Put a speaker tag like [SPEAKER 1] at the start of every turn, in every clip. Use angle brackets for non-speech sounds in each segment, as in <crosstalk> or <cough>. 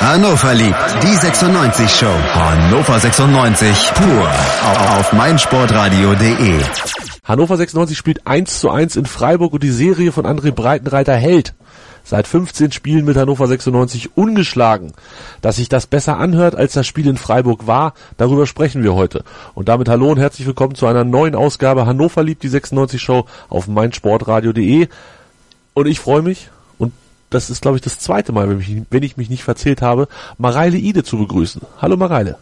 [SPEAKER 1] Hannover liebt die 96 Show. Hannover 96 pur auf meinsportradio.de.
[SPEAKER 2] Hannover 96 spielt 1 zu 1 in Freiburg und die Serie von André Breitenreiter hält. Seit 15 Spielen mit Hannover 96 ungeschlagen. Dass sich das besser anhört, als das Spiel in Freiburg war, darüber sprechen wir heute. Und damit hallo und herzlich willkommen zu einer neuen Ausgabe Hannover liebt die 96 Show auf meinsportradio.de. Und ich freue mich, das ist glaube ich das zweite Mal, wenn ich, wenn ich mich nicht verzählt habe, Mareile Ide zu begrüßen. Hallo Mareile.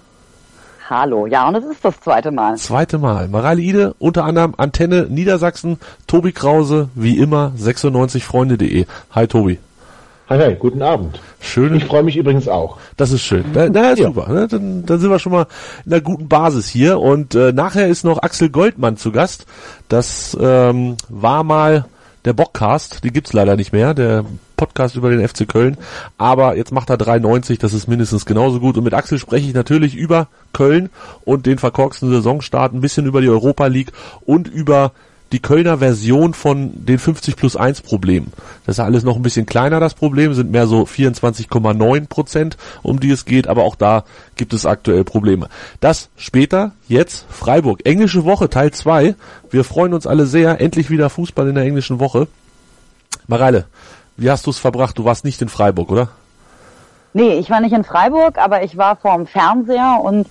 [SPEAKER 3] Hallo, ja, und es ist das zweite Mal.
[SPEAKER 2] Zweite Mal. Mareile Ide, unter anderem Antenne Niedersachsen, Tobi Krause, wie immer, 96freunde.de. Hi Tobi.
[SPEAKER 4] Hi, hi, guten Abend.
[SPEAKER 2] Schön.
[SPEAKER 4] Ich freue mich übrigens auch.
[SPEAKER 2] Das ist schön. Na, na ja. super. Ne? Dann, dann sind wir schon mal in einer guten Basis hier. Und äh, nachher ist noch Axel Goldmann zu Gast. Das ähm, war mal der Bockcast, die gibt's leider nicht mehr, der Podcast über den FC Köln. Aber jetzt macht er 3,90, das ist mindestens genauso gut. Und mit Axel spreche ich natürlich über Köln und den verkorksten Saisonstart, ein bisschen über die Europa League und über die Kölner Version von den 50 plus 1 Problemen. Das ist ja alles noch ein bisschen kleiner, das Problem, sind mehr so 24,9 Prozent, um die es geht, aber auch da gibt es aktuell Probleme. Das später, jetzt Freiburg. Englische Woche, Teil 2. Wir freuen uns alle sehr, endlich wieder Fußball in der englischen Woche. Mareile, wie hast du es verbracht? Du warst nicht in Freiburg, oder?
[SPEAKER 3] Nee, ich war nicht in Freiburg, aber ich war vorm Fernseher und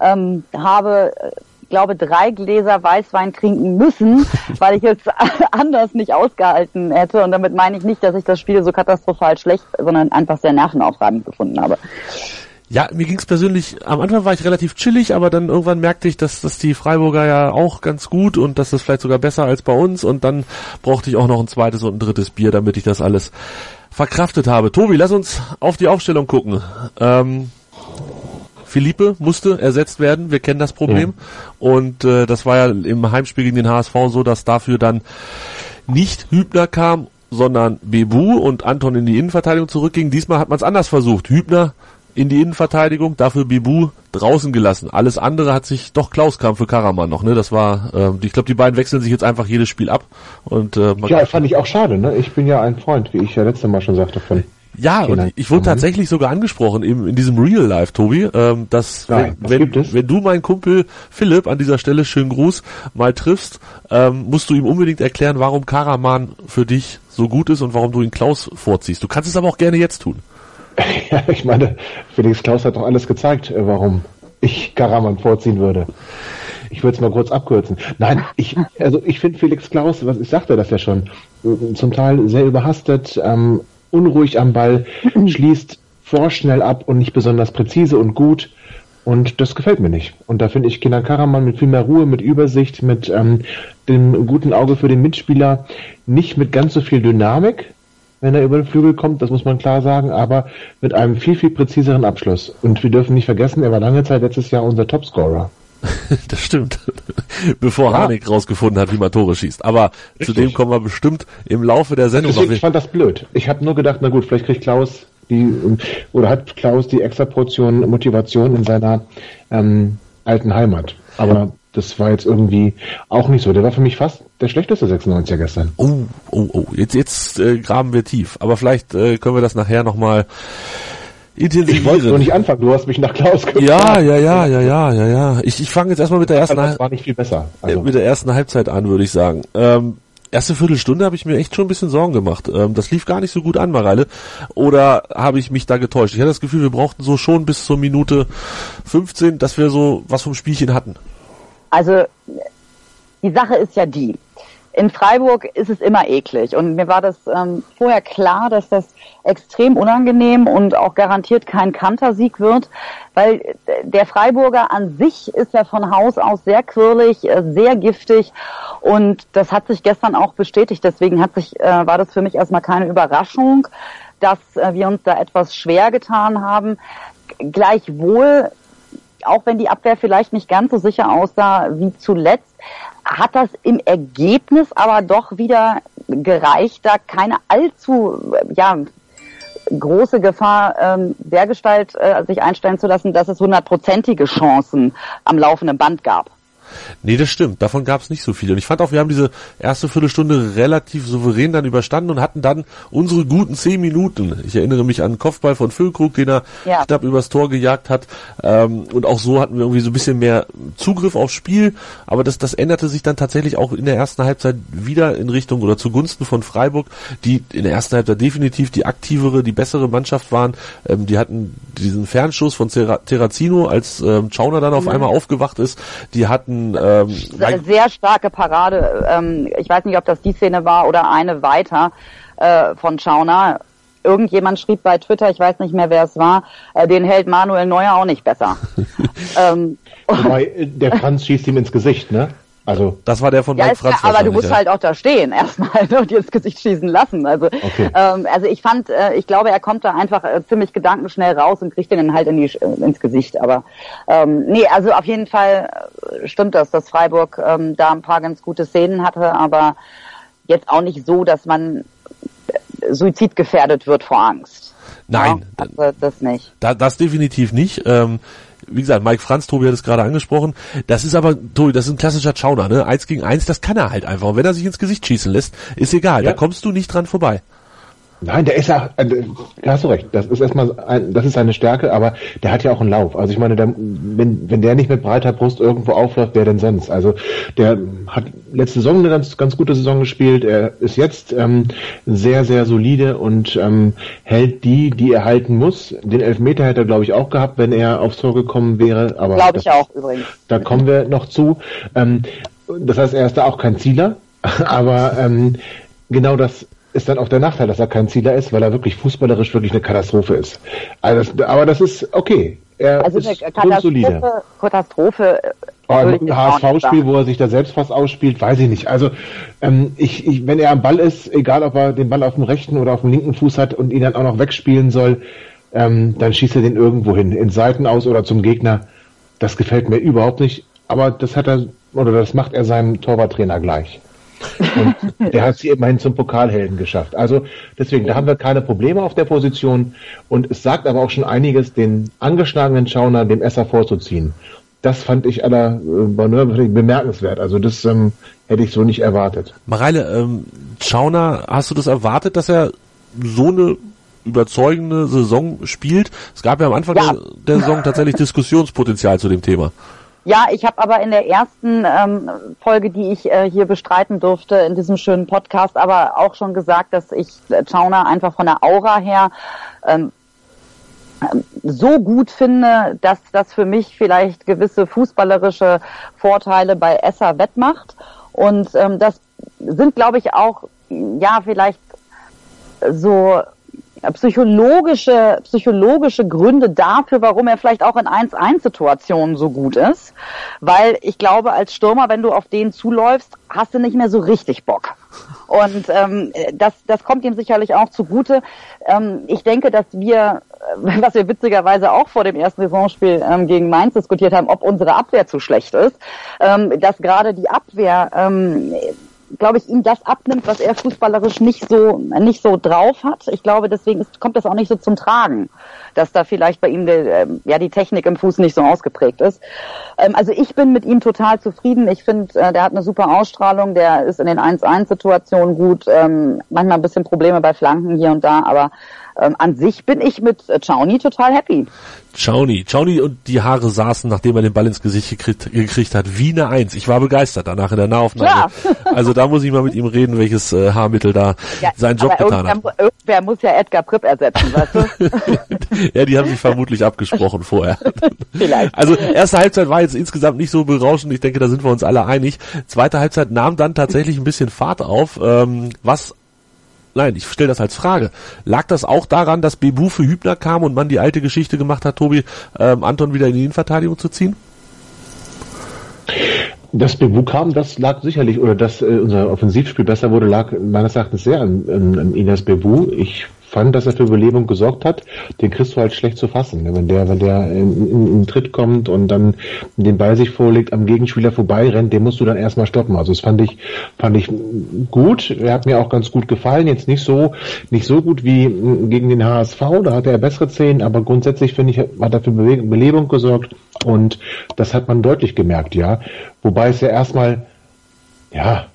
[SPEAKER 3] ähm, habe äh, glaube, drei Gläser Weißwein trinken müssen, <laughs> weil ich es <laughs> anders nicht ausgehalten hätte. Und damit meine ich nicht, dass ich das Spiel so katastrophal schlecht, sondern einfach sehr nervenaufreibend gefunden habe.
[SPEAKER 2] Ja, mir ging's persönlich, am Anfang war ich relativ chillig, aber dann irgendwann merkte ich, dass, dass die Freiburger ja auch ganz gut und dass das vielleicht sogar besser als bei uns und dann brauchte ich auch noch ein zweites und ein drittes Bier, damit ich das alles verkraftet habe. Tobi, lass uns auf die Aufstellung gucken. Ähm, Philippe musste ersetzt werden. Wir kennen das Problem. Ja. Und äh, das war ja im Heimspiel gegen den HSV so, dass dafür dann nicht Hübner kam, sondern Bebu und Anton in die Innenverteidigung zurückging. Diesmal hat man es anders versucht. Hübner in die Innenverteidigung, dafür Bibu draußen gelassen. Alles andere hat sich doch Klaus kam für Karaman noch, ne? Das war, äh, ich glaube, die beiden wechseln sich jetzt einfach jedes Spiel ab. Und äh,
[SPEAKER 4] ja, fand ich auch schade. Ne? Ich bin ja ein Freund, wie ich ja letzte Mal schon sagte von
[SPEAKER 2] ja, und ich wurde tatsächlich sogar angesprochen im, in diesem Real Life, Tobi, ähm, dass Nein, wenn, wenn, wenn, du meinen Kumpel Philipp an dieser Stelle schönen Gruß mal triffst, ähm, musst du ihm unbedingt erklären, warum Karaman für dich so gut ist und warum du ihn Klaus vorziehst. Du kannst es aber auch gerne jetzt tun. <laughs>
[SPEAKER 4] Ja, ich meine, Felix Klaus hat doch alles gezeigt, äh, warum ich Karaman vorziehen würde. Ich würde es mal kurz abkürzen. Nein, ich, also ich finde Felix Klaus, was ich sagte das ja schon, äh, zum Teil sehr überhastet, ähm, unruhig am Ball, <clears throat> schließt vorschnell ab und nicht besonders präzise und gut. Und das gefällt mir nicht. Und da finde ich Kinder Karaman mit viel mehr Ruhe, mit Übersicht, mit ähm, dem guten Auge für den Mitspieler, nicht mit ganz so viel Dynamik, wenn er über den Flügel kommt, das muss man klar sagen, aber mit einem viel, viel präziseren Abschluss. Und wir dürfen nicht vergessen, er war lange Zeit letztes Jahr unser Topscorer. <laughs>
[SPEAKER 2] das stimmt. Bevor ja. Hanik rausgefunden hat, wie man Tore schießt. Aber Richtig. zu dem kommen wir bestimmt im Laufe der Sendung
[SPEAKER 4] Deswegen, noch. Ich fand das blöd. Ich habe nur gedacht, na gut, vielleicht kriegt Klaus die oder hat Klaus die extra Portion Motivation in seiner ähm, alten Heimat. Aber das war jetzt irgendwie auch nicht so. Der war für mich fast der schlechteste 96er gestern.
[SPEAKER 2] Oh, oh, oh. Jetzt, jetzt äh, graben wir tief. Aber vielleicht äh, können wir das nachher nochmal
[SPEAKER 4] intensivieren. Ich wollte nur nicht anfangen, du hast mich nach Klaus gefragt.
[SPEAKER 2] Ja, ja, ja, ja, ja, ja, ja. Ich, ich fange jetzt erstmal mit der ersten
[SPEAKER 4] das war nicht viel besser.
[SPEAKER 2] Also. Mit der ersten Halbzeit an, würde ich sagen. Ähm, erste Viertelstunde habe ich mir echt schon ein bisschen Sorgen gemacht. Ähm, das lief gar nicht so gut an, Mareile. Oder habe ich mich da getäuscht? Ich hatte das Gefühl, wir brauchten so schon bis zur Minute 15, dass wir so was vom Spielchen hatten.
[SPEAKER 3] Also die Sache ist ja die, in Freiburg ist es immer eklig. Und mir war das ähm, vorher klar, dass das extrem unangenehm und auch garantiert kein Kantersieg wird, weil der Freiburger an sich ist ja von Haus aus sehr quirlig, äh, sehr giftig und das hat sich gestern auch bestätigt. Deswegen hat sich, äh, war das für mich erstmal keine Überraschung, dass äh, wir uns da etwas schwer getan haben. Gleichwohl auch wenn die Abwehr vielleicht nicht ganz so sicher aussah wie zuletzt, hat das im Ergebnis aber doch wieder gereicht, da keine allzu ja, große Gefahr ähm, dergestalt äh, sich einstellen zu lassen, dass es hundertprozentige Chancen am laufenden Band gab.
[SPEAKER 2] Nee, das stimmt. Davon gab es nicht so viel. Und ich fand auch, wir haben diese erste Viertelstunde relativ souverän dann überstanden und hatten dann unsere guten zehn Minuten. Ich erinnere mich an den Kopfball von Füllkrug, den er ja. knapp übers Tor gejagt hat. Ähm, und auch so hatten wir irgendwie so ein bisschen mehr Zugriff aufs Spiel. Aber das, das änderte sich dann tatsächlich auch in der ersten Halbzeit wieder in Richtung oder zugunsten von Freiburg, die in der ersten Halbzeit definitiv die aktivere, die bessere Mannschaft waren. Ähm, die hatten diesen Fernschuss von Terrazino, als ähm, Schauner dann auf mhm. einmal aufgewacht ist. Die hatten ähm,
[SPEAKER 3] sehr starke Parade. Ähm, ich weiß nicht, ob das die Szene war oder eine weiter äh, von Schauner. Irgendjemand schrieb bei Twitter, ich weiß nicht mehr, wer es war, äh, den hält Manuel Neuer auch nicht besser. <laughs>
[SPEAKER 4] ähm, Wobei, äh, der Franz schießt ihm ins Gesicht, ne?
[SPEAKER 2] Also das war der von ja, Mike Franz.
[SPEAKER 3] Ja, aber du musst ja. halt auch da stehen <laughs> erstmal ne, und dir ins Gesicht schießen lassen. Also okay. ähm, also ich fand, äh, ich glaube, er kommt da einfach äh, ziemlich gedankenschnell raus und kriegt den dann halt in die, äh, ins Gesicht. Aber ähm, nee, also auf jeden Fall äh, stimmt das, dass Freiburg ähm, da ein paar ganz gute Szenen hatte, aber jetzt auch nicht so, dass man äh, suizidgefährdet wird vor Angst.
[SPEAKER 2] Nein,
[SPEAKER 3] ja, also das nicht.
[SPEAKER 2] Da, das definitiv nicht. Ähm, wie gesagt, Mike Franz, Tobi hat es gerade angesprochen. Das ist aber, Tobi, das ist ein klassischer Chauner, ne? Eins gegen eins, das kann er halt einfach. Und wenn er sich ins Gesicht schießen lässt, ist egal, ja. da kommst du nicht dran vorbei.
[SPEAKER 4] Nein, der ist ja, äh, da hast du recht, das ist erstmal, ein, das ist seine Stärke, aber der hat ja auch einen Lauf. Also ich meine, der, wenn, wenn der nicht mit breiter Brust irgendwo aufläuft, wer denn sonst? Also der hat letzte Saison eine ganz, ganz gute Saison gespielt, er ist jetzt ähm, sehr, sehr solide und ähm, hält die, die er halten muss. Den Elfmeter hätte er, glaube ich, auch gehabt, wenn er aufs Tor gekommen wäre. Aber
[SPEAKER 3] glaube ich auch übrigens.
[SPEAKER 4] Da kommen wir noch zu. Ähm, das heißt, er ist da auch kein Zieler, <laughs> aber ähm, genau das ist dann auch der Nachteil, dass er kein Zieler ist, weil er wirklich fußballerisch wirklich eine Katastrophe ist. Also das, aber das ist okay. Er also ist
[SPEAKER 3] Katastrophe, Katastrophe
[SPEAKER 4] Oh, Ein HSV-Spiel, wo er sich da selbst fast ausspielt, weiß ich nicht. Also ähm, ich, ich, wenn er am Ball ist, egal ob er den Ball auf dem rechten oder auf dem linken Fuß hat und ihn dann auch noch wegspielen soll, ähm, dann schießt er den irgendwo hin, in Seiten aus oder zum Gegner. Das gefällt mir überhaupt nicht. Aber das hat er oder das macht er seinem Torwarttrainer gleich. Und der hat sie immerhin zum Pokalhelden geschafft. Also deswegen, da haben wir keine Probleme auf der Position. Und es sagt aber auch schon einiges, den angeschlagenen Schauner dem Esser vorzuziehen. Das fand ich aller äh, bemerkenswert. Also das ähm, hätte ich so nicht erwartet.
[SPEAKER 2] Mareile, ähm, Schauner, hast du das erwartet, dass er so eine überzeugende Saison spielt? Es gab ja am Anfang ja. Der, der Saison tatsächlich Diskussionspotenzial zu dem Thema.
[SPEAKER 3] Ja, ich habe aber in der ersten ähm, Folge, die ich äh, hier bestreiten durfte, in diesem schönen Podcast, aber auch schon gesagt, dass ich äh, Chauner einfach von der Aura her ähm, ähm, so gut finde, dass das für mich vielleicht gewisse fußballerische Vorteile bei Esser wettmacht. Und ähm, das sind, glaube ich, auch, ja, vielleicht so psychologische, psychologische Gründe dafür, warum er vielleicht auch in 1-1-Situationen so gut ist. Weil ich glaube, als Stürmer, wenn du auf den zuläufst, hast du nicht mehr so richtig Bock. Und ähm, das, das kommt ihm sicherlich auch zugute. Ähm, ich denke, dass wir, <laughs> was wir witzigerweise auch vor dem ersten Saisonspiel ähm, gegen Mainz diskutiert haben, ob unsere Abwehr zu schlecht ist, ähm, dass gerade die Abwehr ähm, glaube ich, ihm das abnimmt, was er fußballerisch nicht so nicht so drauf hat. Ich glaube, deswegen ist, kommt das auch nicht so zum Tragen, dass da vielleicht bei ihm der, ähm, ja die Technik im Fuß nicht so ausgeprägt ist. Ähm, also ich bin mit ihm total zufrieden. Ich finde, äh, der hat eine super Ausstrahlung, der ist in den 1-1-Situationen gut, ähm, manchmal ein bisschen Probleme bei Flanken hier und da, aber ähm, an sich bin ich mit äh, Chauni total happy.
[SPEAKER 2] Chauni, Chauni und die Haare saßen, nachdem er den Ball ins Gesicht gekriegt, gekriegt hat, wie eine Eins. Ich war begeistert danach in der Nahaufnahme. Ja. <laughs> also da muss ich mal mit ihm reden, welches äh, Haarmittel da ja, seinen Job getan
[SPEAKER 3] hat. Irgendwer muss ja Edgar Pripp ersetzen, weißt du? <laughs>
[SPEAKER 2] ja, die haben sich vermutlich abgesprochen vorher. <laughs> Vielleicht. Also erste Halbzeit war jetzt insgesamt nicht so berauschend. Ich denke, da sind wir uns alle einig. Zweite Halbzeit nahm dann tatsächlich ein bisschen Fahrt auf, ähm, was Nein, ich stelle das als Frage. Lag das auch daran, dass Bebu für Hübner kam und man die alte Geschichte gemacht hat, Tobi, ähm, Anton wieder in die Innenverteidigung zu ziehen?
[SPEAKER 4] Dass Bebu kam, das lag sicherlich, oder dass äh, unser Offensivspiel besser wurde, lag meines Erachtens sehr an, an, an Ines Bebu. Ich fand, dass er für Belebung gesorgt hat, den kriegst du halt schlecht zu fassen. Ne? Wenn der, wenn der in, in, in Tritt kommt und dann den Ball sich vorlegt, am Gegenspieler vorbei rennt, den musst du dann erstmal stoppen. Also das fand ich, fand ich gut. Er hat mir auch ganz gut gefallen. Jetzt nicht so, nicht so gut wie gegen den HSV, da hatte er bessere Szenen, aber grundsätzlich finde ich, hat er für Belebung gesorgt und das hat man deutlich gemerkt, ja. Wobei es ja erstmal, ja,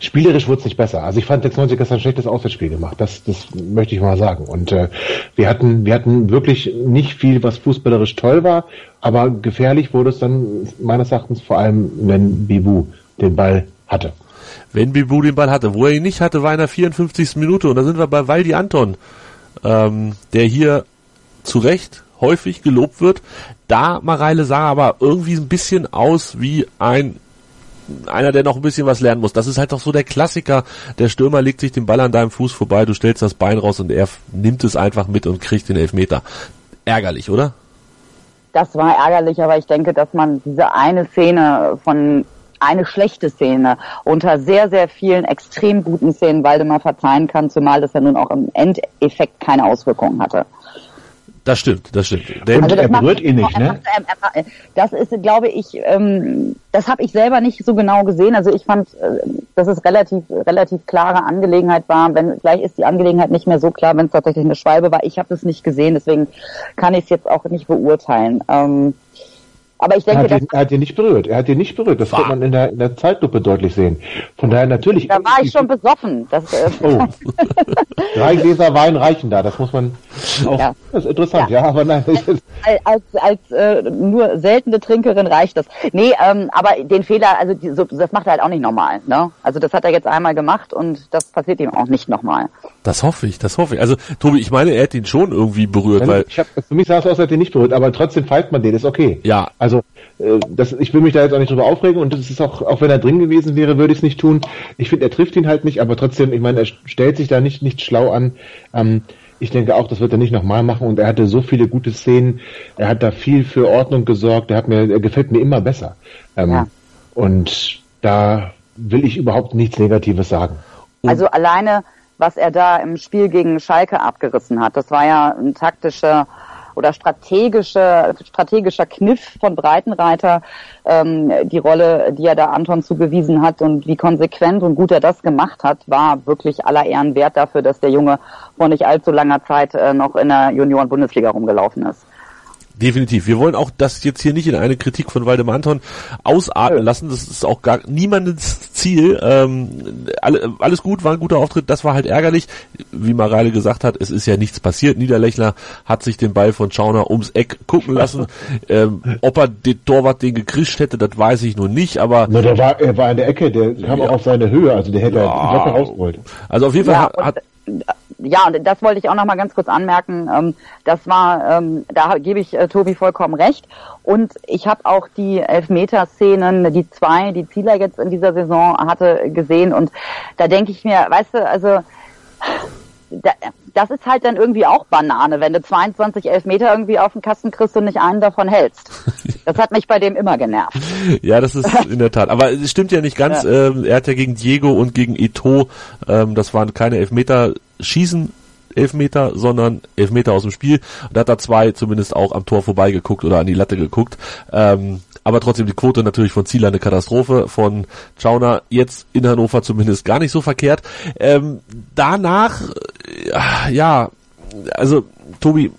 [SPEAKER 4] Spielerisch wurde es nicht besser. Also ich fand 96 gestern ein schlechtes Auswärtsspiel gemacht. Das, das möchte ich mal sagen. Und äh, wir hatten, wir hatten wirklich nicht viel, was fußballerisch toll war, aber gefährlich wurde es dann meines Erachtens vor allem, wenn Bibu den Ball hatte.
[SPEAKER 2] Wenn Bibu den Ball hatte, wo er ihn nicht hatte, war in der 54. Minute und da sind wir bei Waldi Anton, ähm, der hier zu Recht häufig gelobt wird. Da Mareile sah aber irgendwie ein bisschen aus wie ein einer, der noch ein bisschen was lernen muss. Das ist halt doch so der Klassiker. Der Stürmer legt sich den Ball an deinem Fuß vorbei, du stellst das Bein raus und er nimmt es einfach mit und kriegt den Elfmeter. Ärgerlich, oder?
[SPEAKER 3] Das war ärgerlich, aber ich denke, dass man diese eine Szene von eine schlechte Szene unter sehr, sehr vielen extrem guten Szenen Waldemar verzeihen kann, zumal das ja nun auch im Endeffekt keine Auswirkungen hatte.
[SPEAKER 2] Das stimmt, das stimmt.
[SPEAKER 3] Der also das er berührt ihn nicht, ne? Das ist, glaube ich, ähm, das habe ich selber nicht so genau gesehen. Also ich fand, äh, dass es relativ, relativ klare Angelegenheit war. Wenn vielleicht ist die Angelegenheit nicht mehr so klar, wenn es tatsächlich eine Schwalbe war. Ich habe es nicht gesehen, deswegen kann ich es jetzt auch nicht beurteilen. Ähm, aber ich denke,
[SPEAKER 4] er hat, ihn, er hat ihn nicht berührt. Er hat ihn nicht berührt. Das kann man in der, in der Zeitlupe deutlich sehen. Von daher natürlich.
[SPEAKER 3] Da war ich schon besoffen. Das, äh <laughs>
[SPEAKER 4] oh. Drei Gläser Wein reichen da. Das muss man auch. Ja. Das ist interessant. Ja, ja aber nein.
[SPEAKER 3] Als, als, als äh, nur seltene Trinkerin reicht das. Nee, ähm, aber den Fehler, also die, so, das macht er halt auch nicht normal. Ne? Also das hat er jetzt einmal gemacht und das passiert ihm auch nicht nochmal.
[SPEAKER 2] Das hoffe ich, das hoffe ich. Also Tobi, ich meine, er hat ihn schon irgendwie berührt,
[SPEAKER 4] Nein,
[SPEAKER 2] weil
[SPEAKER 4] ich hab, für mich sah es aus, als er ihn nicht berührt, aber trotzdem feilt man den, ist okay.
[SPEAKER 2] Ja.
[SPEAKER 4] Also also äh, das, ich will mich da jetzt auch nicht drüber aufregen und das ist auch, auch wenn er drin gewesen wäre, würde ich es nicht tun. Ich finde, er trifft ihn halt nicht, aber trotzdem, ich meine, er stellt sich da nicht, nicht schlau an. Ähm, ich denke auch, das wird er nicht nochmal machen und er hatte so viele gute Szenen. Er hat da viel für Ordnung gesorgt. Er hat mir, er gefällt mir immer besser. Ähm, ja. Und da will ich überhaupt nichts Negatives sagen.
[SPEAKER 3] Also alleine, was er da im Spiel gegen Schalke abgerissen hat, das war ja ein taktischer oder strategische, strategischer Kniff von Breitenreiter, ähm, die Rolle, die er da Anton zugewiesen hat und wie konsequent und gut er das gemacht hat, war wirklich aller Ehren wert dafür, dass der Junge vor nicht allzu langer Zeit äh, noch in der Junioren-Bundesliga rumgelaufen ist.
[SPEAKER 2] Definitiv. Wir wollen auch das jetzt hier nicht in eine Kritik von Waldemar Anton ausatmen lassen. Das ist auch gar niemandens Ziel. Ähm, alle, alles gut, war ein guter Auftritt. Das war halt ärgerlich. Wie Mareile gesagt hat, es ist ja nichts passiert. Niederlechner hat sich den Ball von Schauner ums Eck gucken lassen. <laughs> ähm, ob er den Torwart den gekrischt hätte, das weiß ich nur nicht. Aber
[SPEAKER 4] Na, der war, er war in der Ecke. Der kam ja. auch auf seine Höhe. Also der hätte ja. locker rausgeholt.
[SPEAKER 2] Also auf jeden Fall ja, hat
[SPEAKER 3] ja, das wollte ich auch noch mal ganz kurz anmerken. Ähm, das war, ähm, da gebe ich äh, Tobi vollkommen recht. Und ich habe auch die Elfmeter-Szenen, die zwei, die Zieler jetzt in dieser Saison hatte, gesehen. Und da denke ich mir, weißt du, also das ist halt dann irgendwie auch Banane, wenn du 22 Elfmeter irgendwie auf den Kasten kriegst und nicht einen davon hältst. <laughs> Das hat mich bei dem immer genervt.
[SPEAKER 2] Ja, das ist <laughs> in der Tat. Aber es stimmt ja nicht ganz. Ja. Ähm, er hat ja gegen Diego und gegen Eto, ähm, das waren keine Elfmeter schießen, Elfmeter, sondern Elfmeter aus dem Spiel. Und da hat er zwei zumindest auch am Tor vorbeigeguckt oder an die Latte geguckt. Ähm, aber trotzdem die Quote natürlich von Zieler eine Katastrophe, von Schauner jetzt in Hannover zumindest gar nicht so verkehrt. Ähm, danach, äh, ja, also Tobi,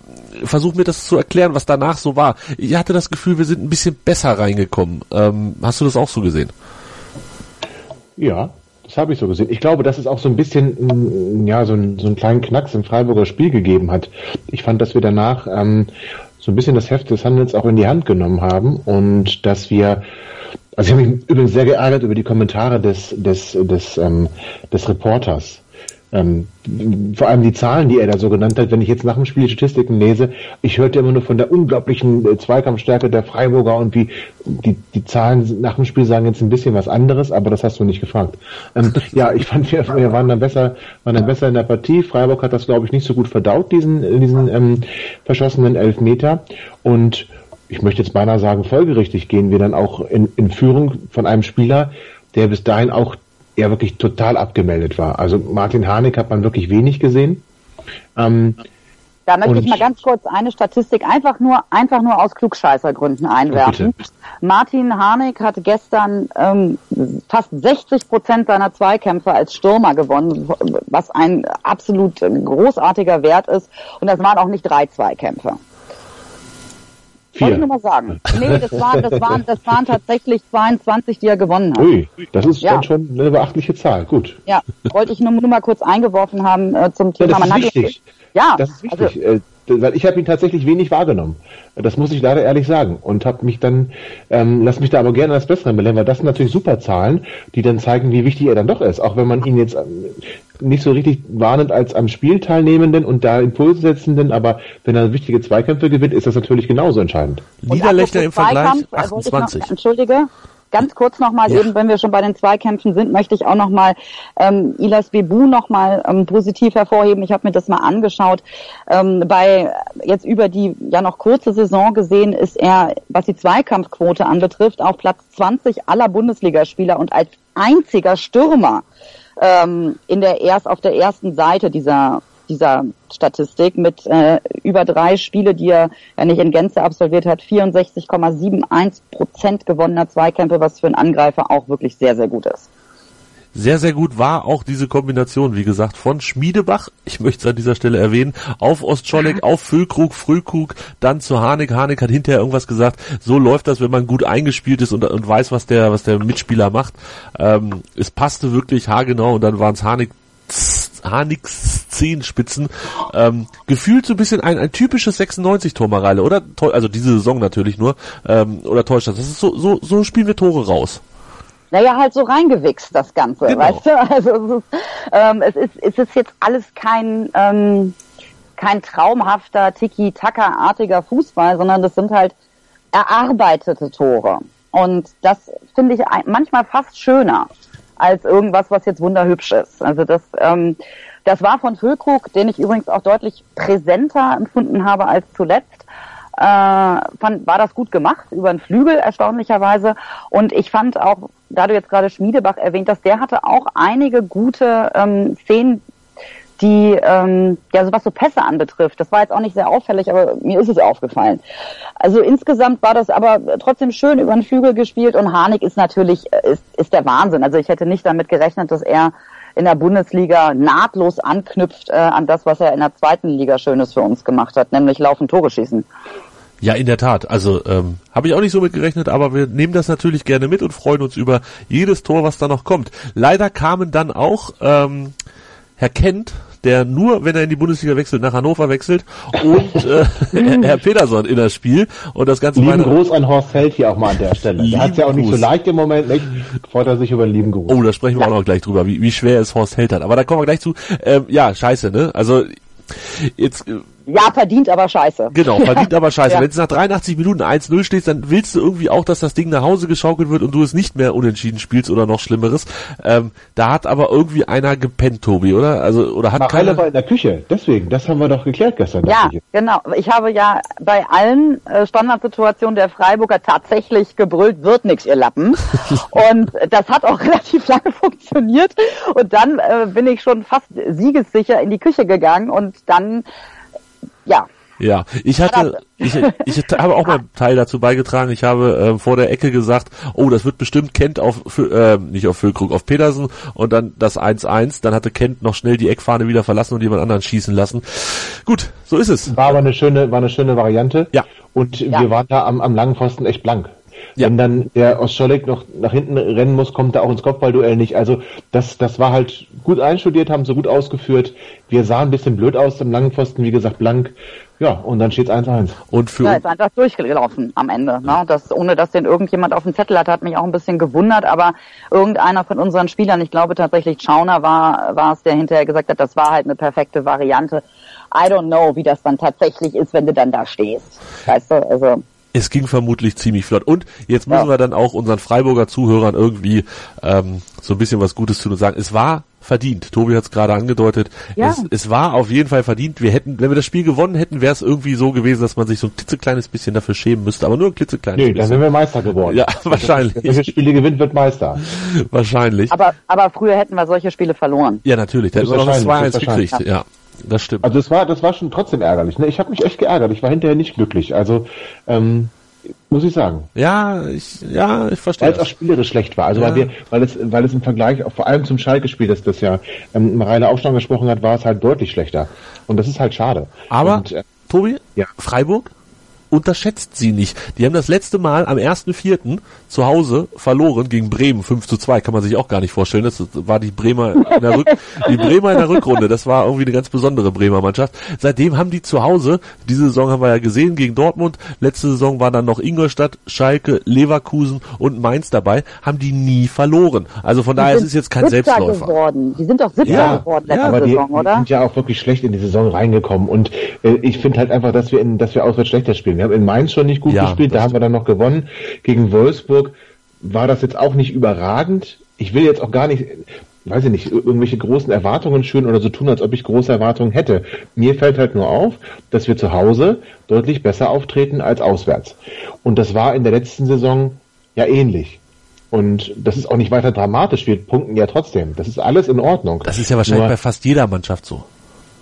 [SPEAKER 2] versuch mir das zu erklären, was danach so war. Ich hatte das Gefühl, wir sind ein bisschen besser reingekommen. Ähm, hast du das auch so gesehen?
[SPEAKER 4] Ja, das habe ich so gesehen. Ich glaube, dass es auch so ein bisschen, ja, so, ein, so einen kleinen Knacks im Freiburger Spiel gegeben hat. Ich fand, dass wir danach ähm, so ein bisschen das Heft des Handels auch in die Hand genommen haben und dass wir also ich habe mich übrigens sehr geärgert über die Kommentare des des des ähm, des Reporters, ähm, vor allem die Zahlen, die er da so genannt hat, wenn ich jetzt nach dem Spiel die Statistiken lese, ich hörte immer nur von der unglaublichen äh, Zweikampfstärke der Freiburger und wie die, die Zahlen nach dem Spiel sagen jetzt ein bisschen was anderes, aber das hast du nicht gefragt. Ähm, <laughs> ja, ich fand, wir, wir waren dann besser, waren dann besser in der Partie. Freiburg hat das, glaube ich, nicht so gut verdaut, diesen, diesen ähm, verschossenen Elfmeter. Und ich möchte jetzt beinahe sagen, folgerichtig gehen wir dann auch in, in Führung von einem Spieler, der bis dahin auch ja wirklich total abgemeldet war. Also Martin Harnik hat man wirklich wenig gesehen.
[SPEAKER 3] Ähm, da möchte ich mal ganz kurz eine Statistik einfach nur, einfach nur aus Klugscheißergründen einwerfen. Bitte. Martin Harnik hat gestern ähm, fast 60 Prozent seiner Zweikämpfe als Stürmer gewonnen, was ein absolut großartiger Wert ist. Und das waren auch nicht drei Zweikämpfe. Vier. Wollte ich nur mal sagen. Nee, das waren, das waren, das waren tatsächlich 22, die er gewonnen hat. Ui,
[SPEAKER 4] das ist ja. dann schon eine beachtliche Zahl. Gut.
[SPEAKER 3] Ja, wollte ich nur, nur mal kurz eingeworfen haben äh, zum Thema.
[SPEAKER 4] Ja, das ist wichtig. Ja, das ist wichtig. Also, weil ich habe ihn tatsächlich wenig wahrgenommen. Das muss ich leider ehrlich sagen. Und habe mich dann, ähm, lass mich da aber gerne als Besseren belehren, weil das sind natürlich super Zahlen, die dann zeigen, wie wichtig er dann doch ist. Auch wenn man ihn jetzt ähm, nicht so richtig wahrnimmt als am Spiel teilnehmenden und da Impulse setzenden, aber wenn er wichtige Zweikämpfe gewinnt, ist das natürlich genauso entscheidend.
[SPEAKER 2] Niederlechner im Vergleich 28.
[SPEAKER 3] Noch, entschuldige, Ganz kurz nochmal ja. eben, wenn wir schon bei den Zweikämpfen sind, möchte ich auch nochmal ähm, Ilas Bebu nochmal ähm, positiv hervorheben. Ich habe mir das mal angeschaut. Ähm, bei jetzt über die ja noch kurze Saison gesehen ist er, was die Zweikampfquote anbetrifft, auf Platz 20 aller Bundesligaspieler und als einziger Stürmer ähm, in der erst auf der ersten Seite dieser dieser Statistik mit äh, über drei Spiele, die er ja nicht in Gänze absolviert hat, 64,71 Prozent gewonnener Zweikämpfe, was für einen Angreifer auch wirklich sehr, sehr gut ist.
[SPEAKER 2] Sehr, sehr gut war auch diese Kombination, wie gesagt, von Schmiedebach, ich möchte es an dieser Stelle erwähnen, auf Ostscholleck, auf Füllkrug, Frühkrug, dann zu Harnik. Harnik hat hinterher irgendwas gesagt, so läuft das, wenn man gut eingespielt ist und, und weiß, was der, was der Mitspieler macht. Ähm, es passte wirklich haargenau und dann waren es Harnik Hanix Zehenspitzen. Ähm, gefühlt so ein bisschen ein, ein typisches 96-Tor, Mareile, oder? Also diese Saison natürlich nur. Ähm, oder täuscht das? Das ist so, so, so spielen wir Tore raus.
[SPEAKER 3] Naja, halt so reingewichst, das Ganze, genau. weißt du? <laughs> Also es ist, ähm, es ist, es ist jetzt alles kein, ähm, kein traumhafter, tiki-taka-artiger Fußball, sondern das sind halt erarbeitete Tore. Und das finde ich manchmal fast schöner als irgendwas, was jetzt wunderhübsch ist. Also das, ähm, das war von Füllkrug, den ich übrigens auch deutlich präsenter empfunden habe als zuletzt. Äh, fand, war das gut gemacht, über den Flügel erstaunlicherweise. Und ich fand auch, da du jetzt gerade Schmiedebach erwähnt hast, der hatte auch einige gute ähm, Szenen, die, ähm, ja, so was so Pässe anbetrifft. Das war jetzt auch nicht sehr auffällig, aber mir ist es aufgefallen. Also insgesamt war das aber trotzdem schön über den Flügel gespielt und Harnik ist natürlich, äh, ist, ist der Wahnsinn. Also ich hätte nicht damit gerechnet, dass er in der Bundesliga nahtlos anknüpft äh, an das, was er in der zweiten Liga Schönes für uns gemacht hat, nämlich laufen Tore schießen.
[SPEAKER 2] Ja, in der Tat. Also ähm, habe ich auch nicht so mit gerechnet, aber wir nehmen das natürlich gerne mit und freuen uns über jedes Tor, was da noch kommt. Leider kamen dann auch ähm, Herr Kent der nur, wenn er in die Bundesliga wechselt, nach Hannover wechselt und äh, <laughs> Herr Peterson in das Spiel und das Ganze
[SPEAKER 4] Lieben Gruß an Horst Held hier auch mal an der Stelle. Der hat ja auch nicht so leicht im Moment, nicht? Freut er sich über den lieben Gruß.
[SPEAKER 2] Oh, da sprechen wir auch noch gleich drüber, wie, wie schwer es Horst Held hat. Aber da kommen wir gleich zu. Ähm, ja, scheiße, ne? Also jetzt äh,
[SPEAKER 3] ja, verdient aber scheiße.
[SPEAKER 2] Genau, verdient aber scheiße. <laughs> ja. Wenn es nach 83 Minuten 1-0 steht, dann willst du irgendwie auch, dass das Ding nach Hause geschaukelt wird und du es nicht mehr unentschieden spielst oder noch Schlimmeres. Ähm, da hat aber irgendwie einer gepennt, Tobi, oder? Also, oder hat
[SPEAKER 4] keiner... war in der Küche, deswegen, das haben wir doch geklärt gestern.
[SPEAKER 3] Ja, genau. Ich habe ja bei allen äh, Standardsituationen der Freiburger tatsächlich gebrüllt, wird nix, ihr Lappen. <laughs> und das hat auch <laughs> relativ lange funktioniert. Und dann äh, bin ich schon fast siegessicher in die Küche gegangen und dann ja.
[SPEAKER 2] Ja, ich hatte, ich, ich habe auch meinen Teil dazu beigetragen. Ich habe äh, vor der Ecke gesagt, oh, das wird bestimmt Kent auf, äh, nicht auf Füllkrug, auf Petersen und dann das 1-1. Dann hatte Kent noch schnell die Eckfahne wieder verlassen und jemand anderen schießen lassen. Gut, so ist es.
[SPEAKER 4] War aber eine schöne, war eine schöne Variante. Ja. Und ja. wir waren da am, am langen Pfosten echt blank. Ja. Wenn dann der Ostscholek noch nach hinten rennen muss, kommt er auch ins Kopfballduell nicht. Also das, das war halt gut einstudiert, haben sie gut ausgeführt. Wir sahen ein bisschen blöd aus am langen Pfosten, wie gesagt, blank. Ja, und dann steht es 1-1.
[SPEAKER 3] Und für ja, ist einfach durchgelaufen am Ende. Ne? Das, ohne dass den irgendjemand auf dem Zettel hat, hat mich auch ein bisschen gewundert, aber irgendeiner von unseren Spielern, ich glaube tatsächlich Schauner war, war es, der hinterher gesagt hat, das war halt eine perfekte Variante. I don't know, wie das dann tatsächlich ist, wenn du dann da stehst. Weißt du, also
[SPEAKER 2] es ging vermutlich ziemlich flott. Und jetzt müssen ja. wir dann auch unseren Freiburger Zuhörern irgendwie ähm, so ein bisschen was Gutes tun und sagen, es war verdient. Tobi hat es gerade angedeutet. Ja. Es, es war auf jeden Fall verdient. Wir hätten, wenn wir das Spiel gewonnen hätten, wäre es irgendwie so gewesen, dass man sich so ein klitzekleines bisschen dafür schämen müsste, aber nur ein klitzekleines nee, bisschen.
[SPEAKER 4] dann sind wir Meister geworden.
[SPEAKER 2] Ja, wahrscheinlich.
[SPEAKER 4] Wer Spiele gewinnt, wird Meister.
[SPEAKER 2] wahrscheinlich.
[SPEAKER 3] Aber, aber früher hätten wir solche Spiele verloren.
[SPEAKER 2] Ja, natürlich. Da hätten wir noch ein 2-1 gekriegt, ja. Das stimmt.
[SPEAKER 4] Also das war, das war schon trotzdem ärgerlich. Ne? Ich habe mich echt geärgert. Ich war hinterher nicht glücklich. Also ähm, muss ich sagen.
[SPEAKER 2] Ja, ich, ja, ich verstehe.
[SPEAKER 4] Weil es auch spielerisch schlecht war. Also ja. weil wir, weil es, weil es im Vergleich auch vor allem zum Schalke-Spiel, das das ja ähm, Mareile auch schon gesprochen hat, war es halt deutlich schlechter. Und das ist halt schade.
[SPEAKER 2] Aber Und, äh, Tobi, ja. Freiburg unterschätzt sie nicht. Die haben das letzte Mal am 1.4. zu Hause verloren gegen Bremen 5 zu 2. Kann man sich auch gar nicht vorstellen. Das war die Bremer in der, Rück die Bremer in der Rückrunde. Das war irgendwie eine ganz besondere Bremer Mannschaft. Seitdem haben die zu Hause, diese Saison haben wir ja gesehen gegen Dortmund, letzte Saison war dann noch Ingolstadt, Schalke, Leverkusen und Mainz dabei, haben die nie verloren. Also von die daher ist es jetzt kein Siebter Selbstläufer.
[SPEAKER 3] Geworden. Die sind doch Siebter ja, geworden letzte
[SPEAKER 4] ja, aber Saison, die, oder? Die sind ja auch wirklich schlecht in die Saison reingekommen und äh, ich finde halt einfach, dass wir in, dass wir auswärts schlechter spielen. Wir haben in Mainz schon nicht gut ja, gespielt, da haben wir dann noch gewonnen. Gegen Wolfsburg war das jetzt auch nicht überragend. Ich will jetzt auch gar nicht, weiß ich nicht, irgendwelche großen Erwartungen schön oder so tun, als ob ich große Erwartungen hätte. Mir fällt halt nur auf, dass wir zu Hause deutlich besser auftreten als auswärts. Und das war in der letzten Saison ja ähnlich. Und das ist auch nicht weiter dramatisch. Wir punkten ja trotzdem. Das ist alles in Ordnung.
[SPEAKER 2] Das ist ja wahrscheinlich Nur, bei fast jeder Mannschaft so.